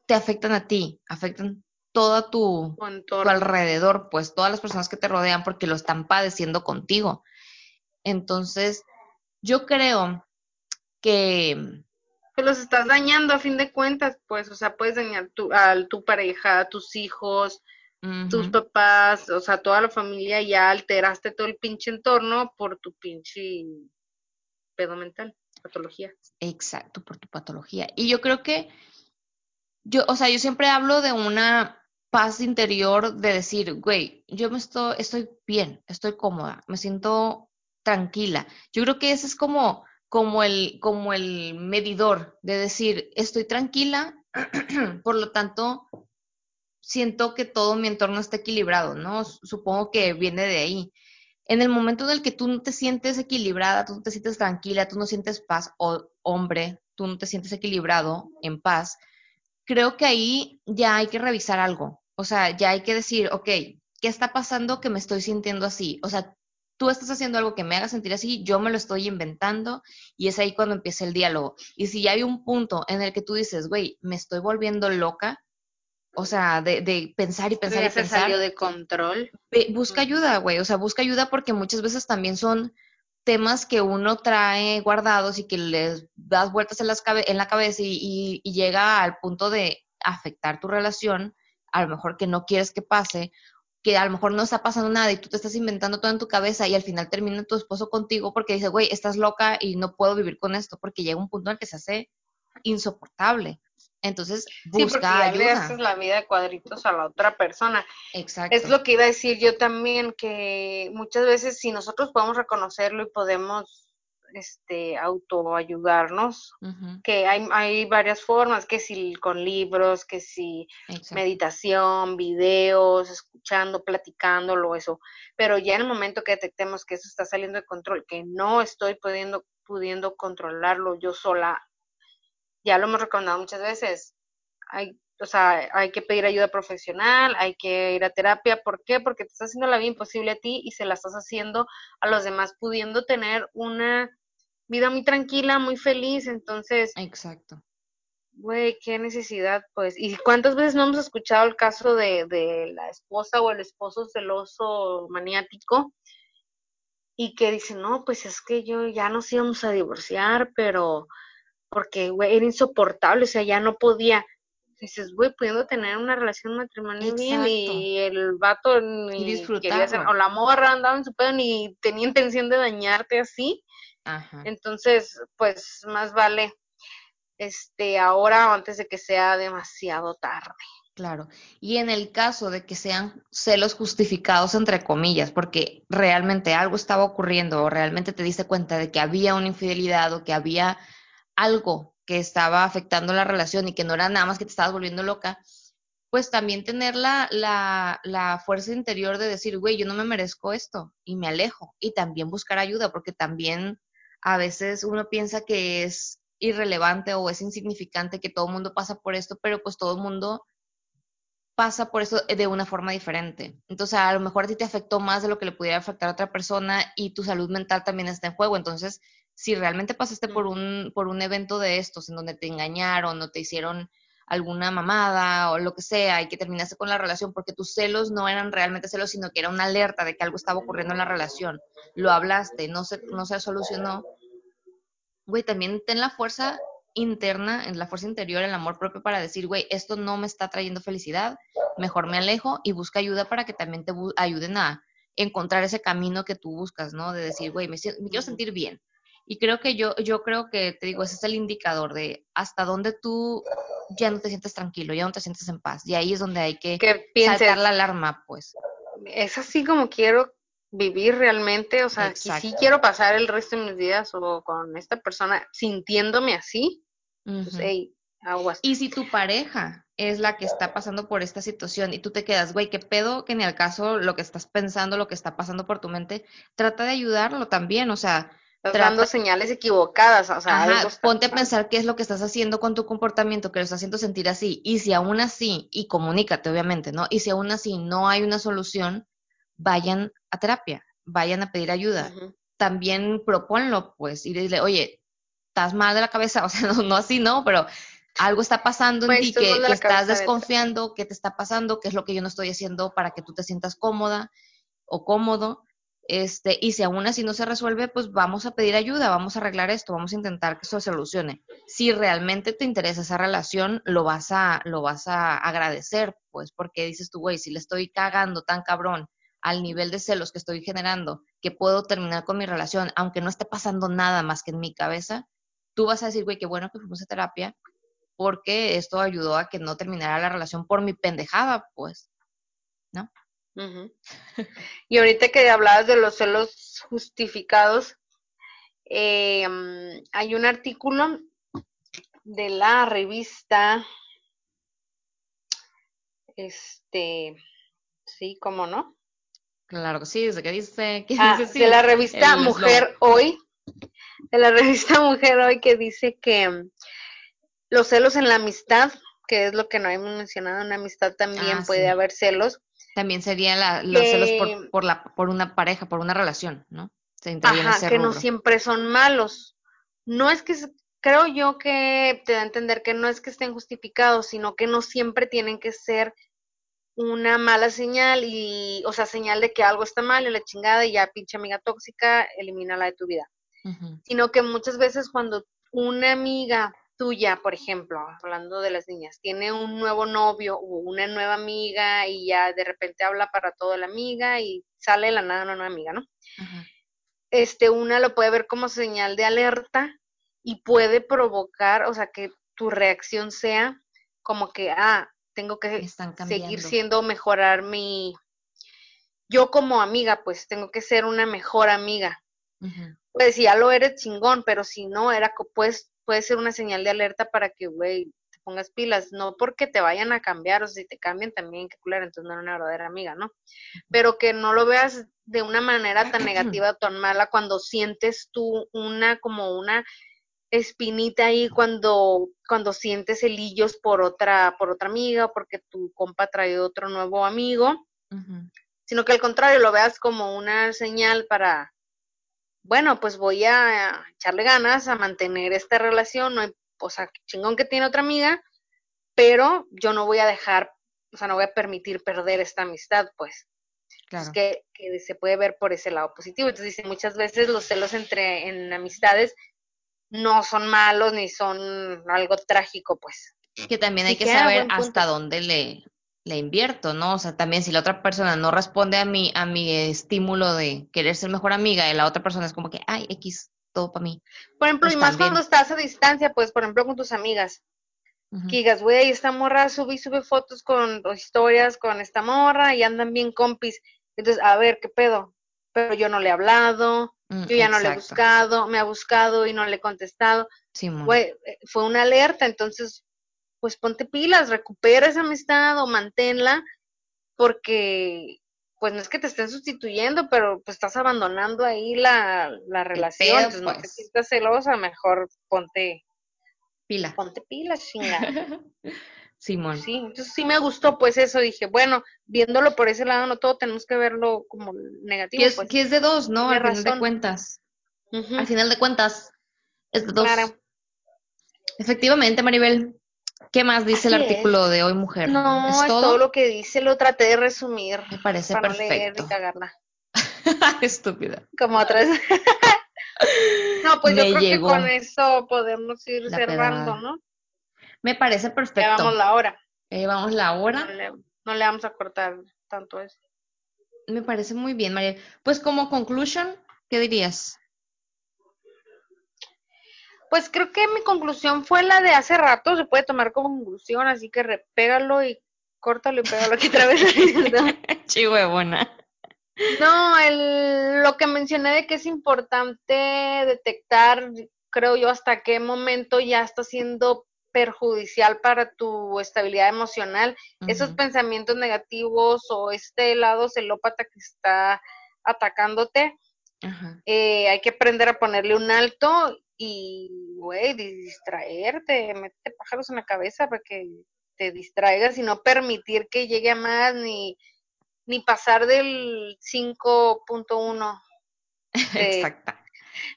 te afectan a ti, afectan todo tu, tu alrededor, pues todas las personas que te rodean porque lo están padeciendo contigo. Entonces, yo creo que... Que los estás dañando a fin de cuentas, pues, o sea, puedes dañar tu, a tu pareja, a tus hijos, tus papás, o sea, toda la familia, ya alteraste todo el pinche entorno por tu pinche pedo mental, patología. Exacto, por tu patología. Y yo creo que, yo, o sea, yo siempre hablo de una paz interior de decir, güey, yo me estoy, estoy bien, estoy cómoda, me siento tranquila. Yo creo que ese es como, como, el, como el medidor de decir, estoy tranquila, por lo tanto, siento que todo mi entorno está equilibrado, ¿no? Supongo que viene de ahí. En el momento en el que tú no te sientes equilibrada, tú no te sientes tranquila, tú no sientes paz, o hombre, tú no te sientes equilibrado, en paz, creo que ahí ya hay que revisar algo. O sea, ya hay que decir, ok, ¿qué está pasando que me estoy sintiendo así? O sea, tú estás haciendo algo que me haga sentir así, yo me lo estoy inventando y es ahí cuando empieza el diálogo. Y si ya hay un punto en el que tú dices, güey, me estoy volviendo loca, o sea, de, pensar y pensar y se pensar. salió de control. Busca ayuda, güey, o sea, busca ayuda porque muchas veces también son temas que uno trae guardados y que les das vueltas en, las en la cabeza y llega al punto de afectar tu relación, a lo mejor que no quieres que pase, que a lo mejor no está pasando nada y tú te estás inventando todo en tu cabeza y al final termina tu esposo contigo porque dice, güey, estás loca y no puedo vivir con esto porque llega un punto en el que se hace insoportable. Entonces, busca sí, ayuda. le la vida de cuadritos a la otra persona. Exacto. Es lo que iba a decir yo también, que muchas veces si nosotros podemos reconocerlo y podemos este, autoayudarnos, que hay, hay varias formas, que si con libros, que si meditación, videos, escuchando, platicándolo, eso, pero ya en el momento que detectemos que eso está saliendo de control, que no estoy pudiendo, pudiendo controlarlo yo sola, ya lo hemos recomendado muchas veces, hay, o sea, hay que pedir ayuda profesional, hay que ir a terapia, ¿por qué? Porque te estás haciendo la vida imposible a ti y se la estás haciendo a los demás, pudiendo tener una vida muy tranquila, muy feliz, entonces... Exacto. Güey, qué necesidad, pues. ¿Y cuántas veces no hemos escuchado el caso de, de la esposa o el esposo celoso maniático? Y que dice, no, pues es que yo ya nos íbamos a divorciar, pero porque, güey, era insoportable, o sea, ya no podía. Dices, güey, pudiendo tener una relación matrimonial bien y el vato ni y quería o la morra andaba en su pedo ni tenía intención de dañarte así Ajá. Entonces, pues más vale este ahora antes de que sea demasiado tarde. Claro. Y en el caso de que sean celos justificados, entre comillas, porque realmente algo estaba ocurriendo o realmente te diste cuenta de que había una infidelidad o que había algo que estaba afectando la relación y que no era nada más que te estabas volviendo loca, pues también tener la, la, la fuerza interior de decir, güey, yo no me merezco esto y me alejo. Y también buscar ayuda, porque también a veces uno piensa que es irrelevante o es insignificante, que todo el mundo pasa por esto, pero pues todo el mundo pasa por eso de una forma diferente. Entonces, a lo mejor a ti te afectó más de lo que le pudiera afectar a otra persona y tu salud mental también está en juego. Entonces, si realmente pasaste por un, por un evento de estos en donde te engañaron o te hicieron alguna mamada o lo que sea y que terminaste con la relación porque tus celos no eran realmente celos, sino que era una alerta de que algo estaba ocurriendo en la relación. Lo hablaste, no se, no se solucionó. Güey, también ten la fuerza interna, en la fuerza interior, el amor propio para decir, güey, esto no me está trayendo felicidad, mejor me alejo y busca ayuda para que también te ayuden a encontrar ese camino que tú buscas, ¿no? De decir, güey, me, quiero sentir bien. Y creo que yo, yo creo que, te digo, ese es el indicador de hasta dónde tú ya no te sientes tranquilo, ya no te sientes en paz. Y ahí es donde hay que, saltar la alarma, pues. Es así como quiero vivir realmente, o sea, si sí quiero pasar el resto de mis días o con esta persona sintiéndome así, pues, aguas. Y si tu pareja es la que está pasando por esta situación y tú te quedas, güey, qué pedo, que ni al caso lo que estás pensando, lo que está pasando por tu mente, trata de ayudarlo también, o sea, Estás dando señales equivocadas, o sea, ponte a pensar qué es lo que estás haciendo con tu comportamiento que lo está haciendo sentir así. Y si aún así, y comunícate obviamente, ¿no? Y si aún así no hay una solución, vayan a terapia, vayan a pedir ayuda. También proponlo, pues, y dile, oye, estás mal de la cabeza, o sea, no, así, ¿no? Pero algo está pasando en ti que, que estás desconfiando, qué te está pasando, qué es lo que yo no estoy haciendo para que tú te sientas cómoda o cómodo este, y si aún así no se resuelve, pues vamos a pedir ayuda, vamos a arreglar esto, vamos a intentar que eso se solucione. Si realmente te interesa esa relación, lo vas a, lo vas a agradecer, pues, porque dices tú, güey, si le estoy cagando tan cabrón al nivel de celos que estoy generando, que puedo terminar con mi relación, aunque no esté pasando nada más que en mi cabeza, tú vas a decir, güey, qué bueno que fuimos a terapia, porque esto ayudó a que no terminara la relación por mi pendejada, pues, ¿no? Y ahorita que hablabas de los celos justificados, eh, hay un artículo de la revista, este, sí, ¿cómo no? Claro que sí, desde que dice, ah, de la revista Mujer Hoy, de la revista Mujer Hoy que dice que mm, los celos en la amistad, que es lo que no hemos mencionado, en la amistad también ah, puede haber celos, también sería la, los celos por, por, la, por una pareja, por una relación, ¿no? Se ajá, que no siempre son malos. No es que, creo yo que te da a entender que no es que estén justificados, sino que no siempre tienen que ser una mala señal y, o sea, señal de que algo está mal y la chingada y ya pinche amiga tóxica, elimínala de tu vida. Sino que muchas veces cuando una amiga tuya, por ejemplo, hablando de las niñas, tiene un nuevo novio o una nueva amiga y ya de repente habla para toda la amiga y sale de la nada una nueva amiga, ¿no? Este, una lo puede ver como señal de alerta y puede provocar, o sea, que tu reacción sea como que, ah, tengo que seguir siendo, mejorar mi, yo como amiga, pues tengo que ser una mejor amiga. Pues si ya lo eres chingón, pero si no, era, pues puede ser una señal de alerta para que, güey, te pongas pilas, no porque te vayan a cambiar, o si te cambian también, qué culera, entonces no era una verdadera amiga, ¿no? Pero que no lo veas de una manera tan negativa, tan mala, cuando sientes tú una, como una espinita ahí cuando, cuando sientes celillos por otra, por otra amiga, porque tu compa trae otro nuevo amigo, sino que al contrario lo veas como una señal para, bueno, pues voy a echarle ganas a mantener esta relación, no hay, o sea, chingón que tiene otra amiga, pero yo no voy a dejar, o sea, no voy a permitir perder esta amistad, pues. Claro. Es que, que, se puede ver por ese lado positivo. Entonces dice, muchas veces los celos entre en amistades no son malos ni son algo trágico, pues. Que también hay que saber hasta dónde le, le invierto, ¿no? O sea, también si la otra persona no responde a mi, a mi estímulo de querer ser mejor amiga y la otra persona es como que, ay, X, todo para mí. Por ejemplo, y más cuando estás a distancia, pues, por ejemplo, con tus amigas. Que digas, güey, esta morra sube y sube fotos con historias con esta morra y andan bien compis. Entonces, a ver, ¿qué pedo? Pero yo no le he hablado, mm, yo ya no le he buscado, me ha buscado y no le he contestado. Sí, güey, eh, fue una alerta, entonces, pues ponte pilas, recupera esa amistad o manténla, porque pues no es que te estén sustituyendo, pero pues estás abandonando ahí la, la relación, entonces no te pues. sientas celosa, mejor ponte pila. Ponte pila, chinga. Simón. Sí, entonces sí me gustó pues eso, dije, bueno, viéndolo por ese lado, no todo tenemos que verlo como negativo. Que es, pues. es de dos, ¿no? Al final de cuentas. Al final de cuentas, es de dos. Claro. Efectivamente, Maribel. ¿Qué más dice el artículo de Hoy Mujer? No, ¿Es todo? lo que dice, lo traté de resumir. Me parece para perfecto. No leer y cagarla. Estúpida. Como otras. no, pues yo creo que con eso podemos ir cerrando, ¿no? Me parece perfecto. Llevamos la hora. llevamos la hora. No le, vamos a cortar tanto eso. Me parece muy bien, María. Pues como conclusion, ¿qué dirías? Pues creo que mi conclusión fue la de hace rato, se puede tomar como conclusión, así que repégalo y córtalo y pégalo aquí otra vez. Chihuahua. No, el, lo que mencioné de que es importante detectar, creo yo, hasta qué momento ya está siendo perjudicial para tu estabilidad emocional, esos pensamientos negativos o este lado celópata que está atacándote, eh, hay que aprender a ponerle un alto y, güey, distraerte, métete pájaros en la cabeza para que te distraigas y no permitir que llegue a más ni, ni pasar del 5.1 Exacto.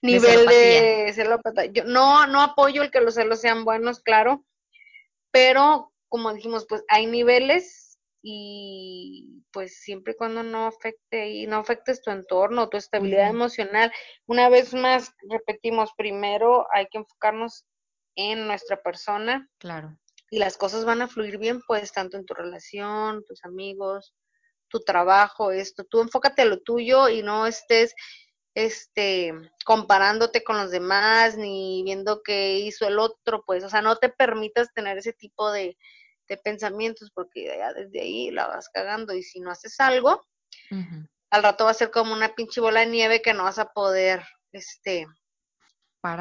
nivel de, celopata. Yo no, no apoyo el que los celos sean buenos, claro, pero como dijimos, pues hay niveles y pues siempre y cuando no afecte y no afectes tu entorno, tu estabilidad emocional. Una vez más, repetimos, primero hay que enfocarnos en nuestra persona. Claro. Y las cosas van a fluir bien, pues, tanto en tu relación, tus amigos, tu trabajo, esto. Tú enfócate a lo tuyo y no estés este comparándote con los demás ni viendo qué hizo el otro, pues, o sea, no te permitas tener ese tipo de, de pensamientos porque ya desde ahí la vas cagando y si no haces algo, al rato va a ser como una pinche bola de nieve que no vas a poder este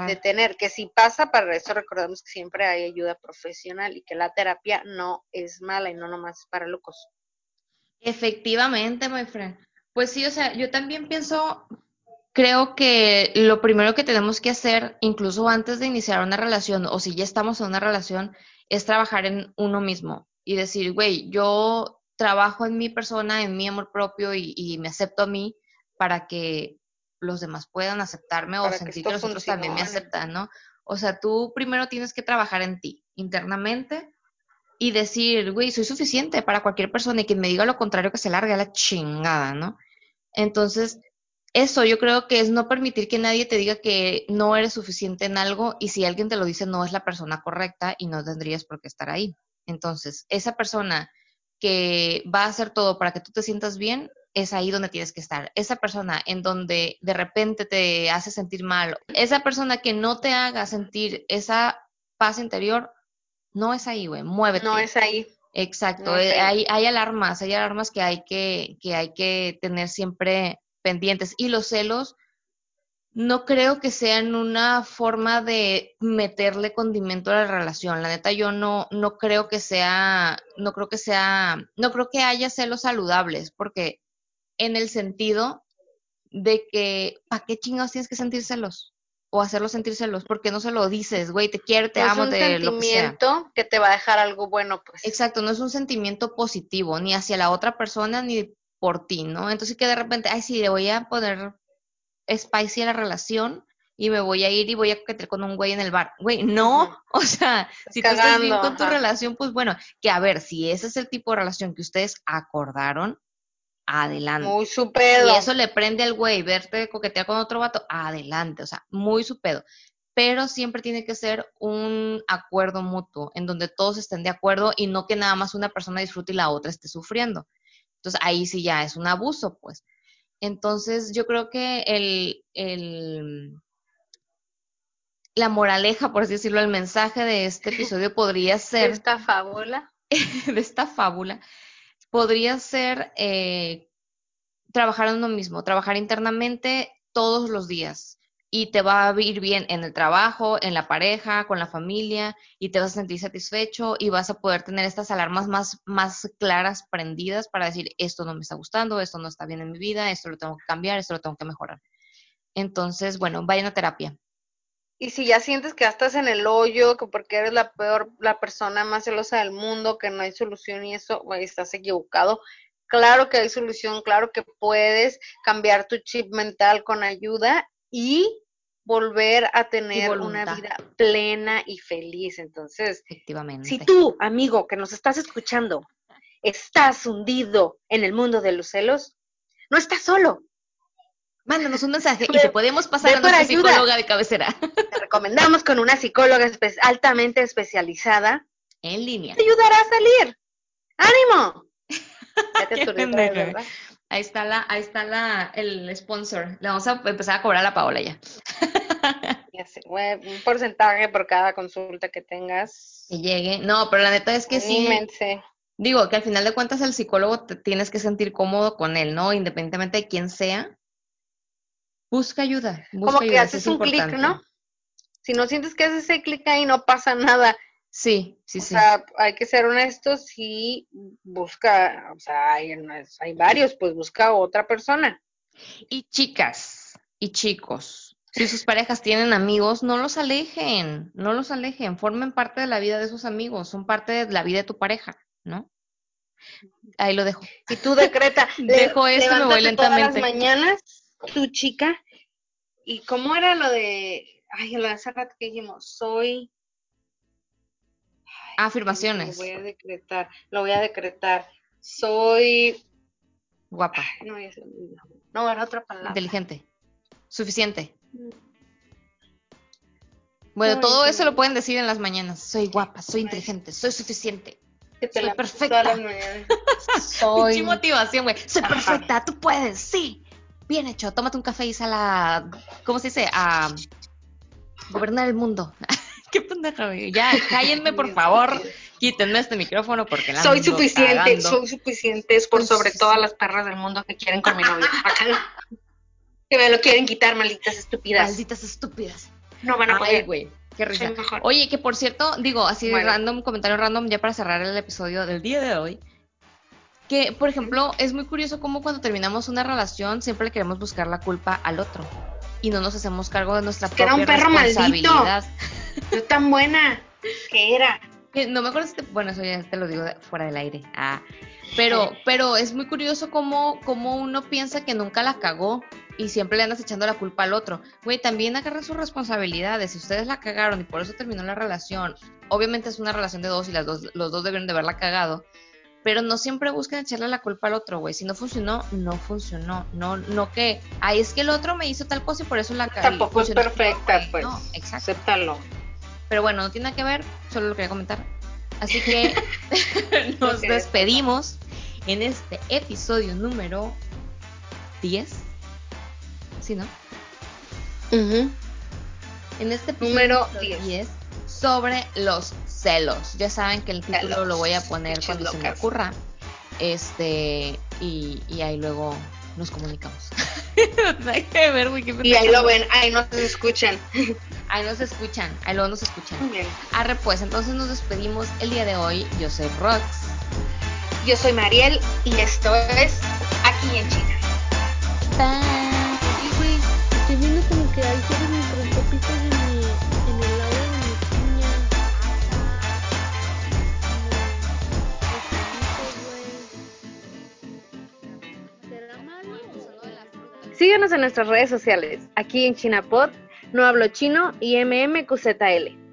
detener, que si pasa, para eso recordemos que siempre hay ayuda profesional y que la terapia no es mala y no nomás es para locos. Efectivamente, my friend. Pues sí, o sea, yo también pienso, creo que lo primero que tenemos que hacer, incluso antes de iniciar una relación, o si ya estamos en una relación, es trabajar en uno mismo y decir, güey, yo trabajo en mi persona, en mi amor propio y, me acepto a mí para que los demás puedan aceptarme o sentir que, los otros también me aceptan, ¿no? O sea, tú primero tienes que trabajar en ti internamente y decir, güey, soy suficiente para cualquier persona y quien me diga lo contrario que se largue a la chingada, ¿no? Entonces, eso yo creo que es no permitir que nadie te diga que no eres suficiente en algo y si alguien te lo dice no es la persona correcta y no tendrías por qué estar ahí. Entonces, esa persona que va a hacer todo para que tú te sientas bien, es ahí donde tienes que estar. Esa persona en donde de repente te hace sentir mal, esa persona que no te haga sentir esa paz interior, no es ahí, güey, muévete. No es ahí. Exacto, eh, hay, hay alarmas, hay alarmas que hay que, que hay que tener siempre pendientes. Y los celos no creo que sean una forma de meterle condimento a la relación. La neta, yo no, no creo que sea, no creo que sea, no creo que haya celos saludables, porque en el sentido de que, ¿para qué chingados tienes que sentir celos? O hacerlo sentir celos, porque no se lo dices, güey, te quiero, te amo, te lo que sea. que te va a dejar algo bueno, pues. Exacto, no es un sentimiento positivo, ni hacia la otra persona, ni por ti, ¿no? Entonces que de repente, ay, sí, le voy a poner spicy a la relación y me voy a ir y voy a coquetear con un güey en el bar. Güey, no, o sea, si tú estás bien con tu relación, pues bueno, que a ver, si ese es el tipo de relación que ustedes acordaron, adelante. Muy su pedo. Y eso le prende al güey, verte coquetear con otro vato, adelante, o sea, muy su pedo. Pero siempre tiene que ser un acuerdo mutuo, en donde todos estén de acuerdo y no que nada más una persona disfrute y la otra esté sufriendo. Entonces ahí sí ya es un abuso, pues. Entonces yo creo que el, la moraleja, por así decirlo, el mensaje de este episodio podría ser... De esta fábula. de esta fábula, podría ser eh, trabajar en uno mismo, trabajar internamente todos los días y te va a ir bien en el trabajo, en la pareja, con la familia y te vas a sentir satisfecho y vas a poder tener estas alarmas más, más claras, prendidas para decir, esto no me está gustando, esto no está bien en mi vida, esto lo tengo que cambiar, esto lo tengo que mejorar. Entonces, bueno, vayan a terapia. Y si ya sientes que estás en el hoyo, que porque eres la peor, la persona más celosa del mundo, que no hay solución y eso, estás equivocado. Claro que hay solución, claro que puedes cambiar tu chip mental con ayuda y volver a tener una vida plena y feliz. Entonces, efectivamente. Si tú, amigo, que nos estás escuchando, estás hundido en el mundo de los celos, no estás solo. Mándanos un mensaje y te podemos pasar a nuestra psicóloga de cabecera. Te recomendamos con una psicóloga altamente especializada. En línea. Te ayudará a salir. ¡Ánimo! Ahí está la, ahí está la, el sponsor. Le vamos a empezar a cobrar a la Paola ya. un porcentaje por cada consulta que tengas. Que llegue. No, pero la neta es que sí. Digo que al final de cuentas el psicólogo te tienes que sentir cómodo con él, ¿no? Independientemente de quién sea. Busca ayuda. Como que haces un clic, ¿no? Si no sientes que haces ese clic ahí, no pasa nada. Sí, sí, sí. O sea, hay que ser honestos y busca, o sea, hay, hay varios, pues busca otra persona. Y chicas y chicos, si sus parejas tienen amigos, no los alejen, no los alejen, formen parte de la vida de esos amigos, son parte de la vida de tu pareja, ¿no? Ahí lo dejo. Y tú decreta, dejo esto, me voy lentamente. Todas las mañanas, tu chica, ¿y cómo era lo de, ay, lo de hace rato que dijimos, soy Afirmaciones. Lo voy a decretar, lo voy a decretar. Soy guapa. no, no, era otra palabra. Inteligente. Suficiente. Bueno, todo eso lo pueden decir en las mañanas. Soy guapa, soy inteligente, soy suficiente. Soy perfecta. soy motivación, güey. Soy perfecta, tú puedes, sí. Bien hecho, tómate un café y sal a, ¿cómo se dice? A gobernar el mundo. qué pendeja, güey. Ya, cállenme, por favor. Quítenme este micrófono porque la Soy suficiente, soy suficiente. Es por sobre todas las perras del mundo que quieren con mi novio. Que me lo quieren quitar, malditas estúpidas. Malditas estúpidas. No van a poder. güey. Qué risa. Oye, que por cierto, digo, así random, comentario random, ya para cerrar el episodio del día de hoy. Que, por ejemplo, es muy curioso cómo cuando terminamos una relación siempre le queremos buscar la culpa al otro y no nos hacemos cargo de nuestra que propia era un perro responsabilidad. Maldito. tan buena que era. No me acuerdo si te, bueno, eso ya te lo digo fuera del aire. Ah, pero, pero es muy curioso cómo, cómo uno piensa que nunca la cagó y siempre le andas echando la culpa al otro. Güey, también agarren sus responsabilidades. Si ustedes la cagaron y por eso terminó la relación, obviamente es una relación de dos y las dos, los dos deben de haberla cagado pero no siempre busquen echarle la culpa al otro, güey. Si no funcionó, no funcionó. No, no que, ay, es que el otro me hizo tal cosa y por eso la caí. Tampoco es perfecta, pues. No, exacto. Acéptalo. Pero bueno, no tiene nada que ver, solo lo quería comentar. Así que nos despedimos en este episodio número 10. ¿Sí, no? En este episodio número 10 sobre los celos. Ya saben que el título lo voy a poner cuando se me ocurra. Este, y, y ahí luego nos comunicamos. Hay que ver, Y ahí lo ven, ahí nos escuchan. ahí nos escuchan, ahí luego nos escuchan. Arre, pues, entonces nos despedimos el día de hoy. Yo soy Rox. Yo soy Mariel y esto es Aquí en China. Bye. Síguenos en nuestras redes sociales, aquí en ChinaPod, No Hablo Chino y MMQZL.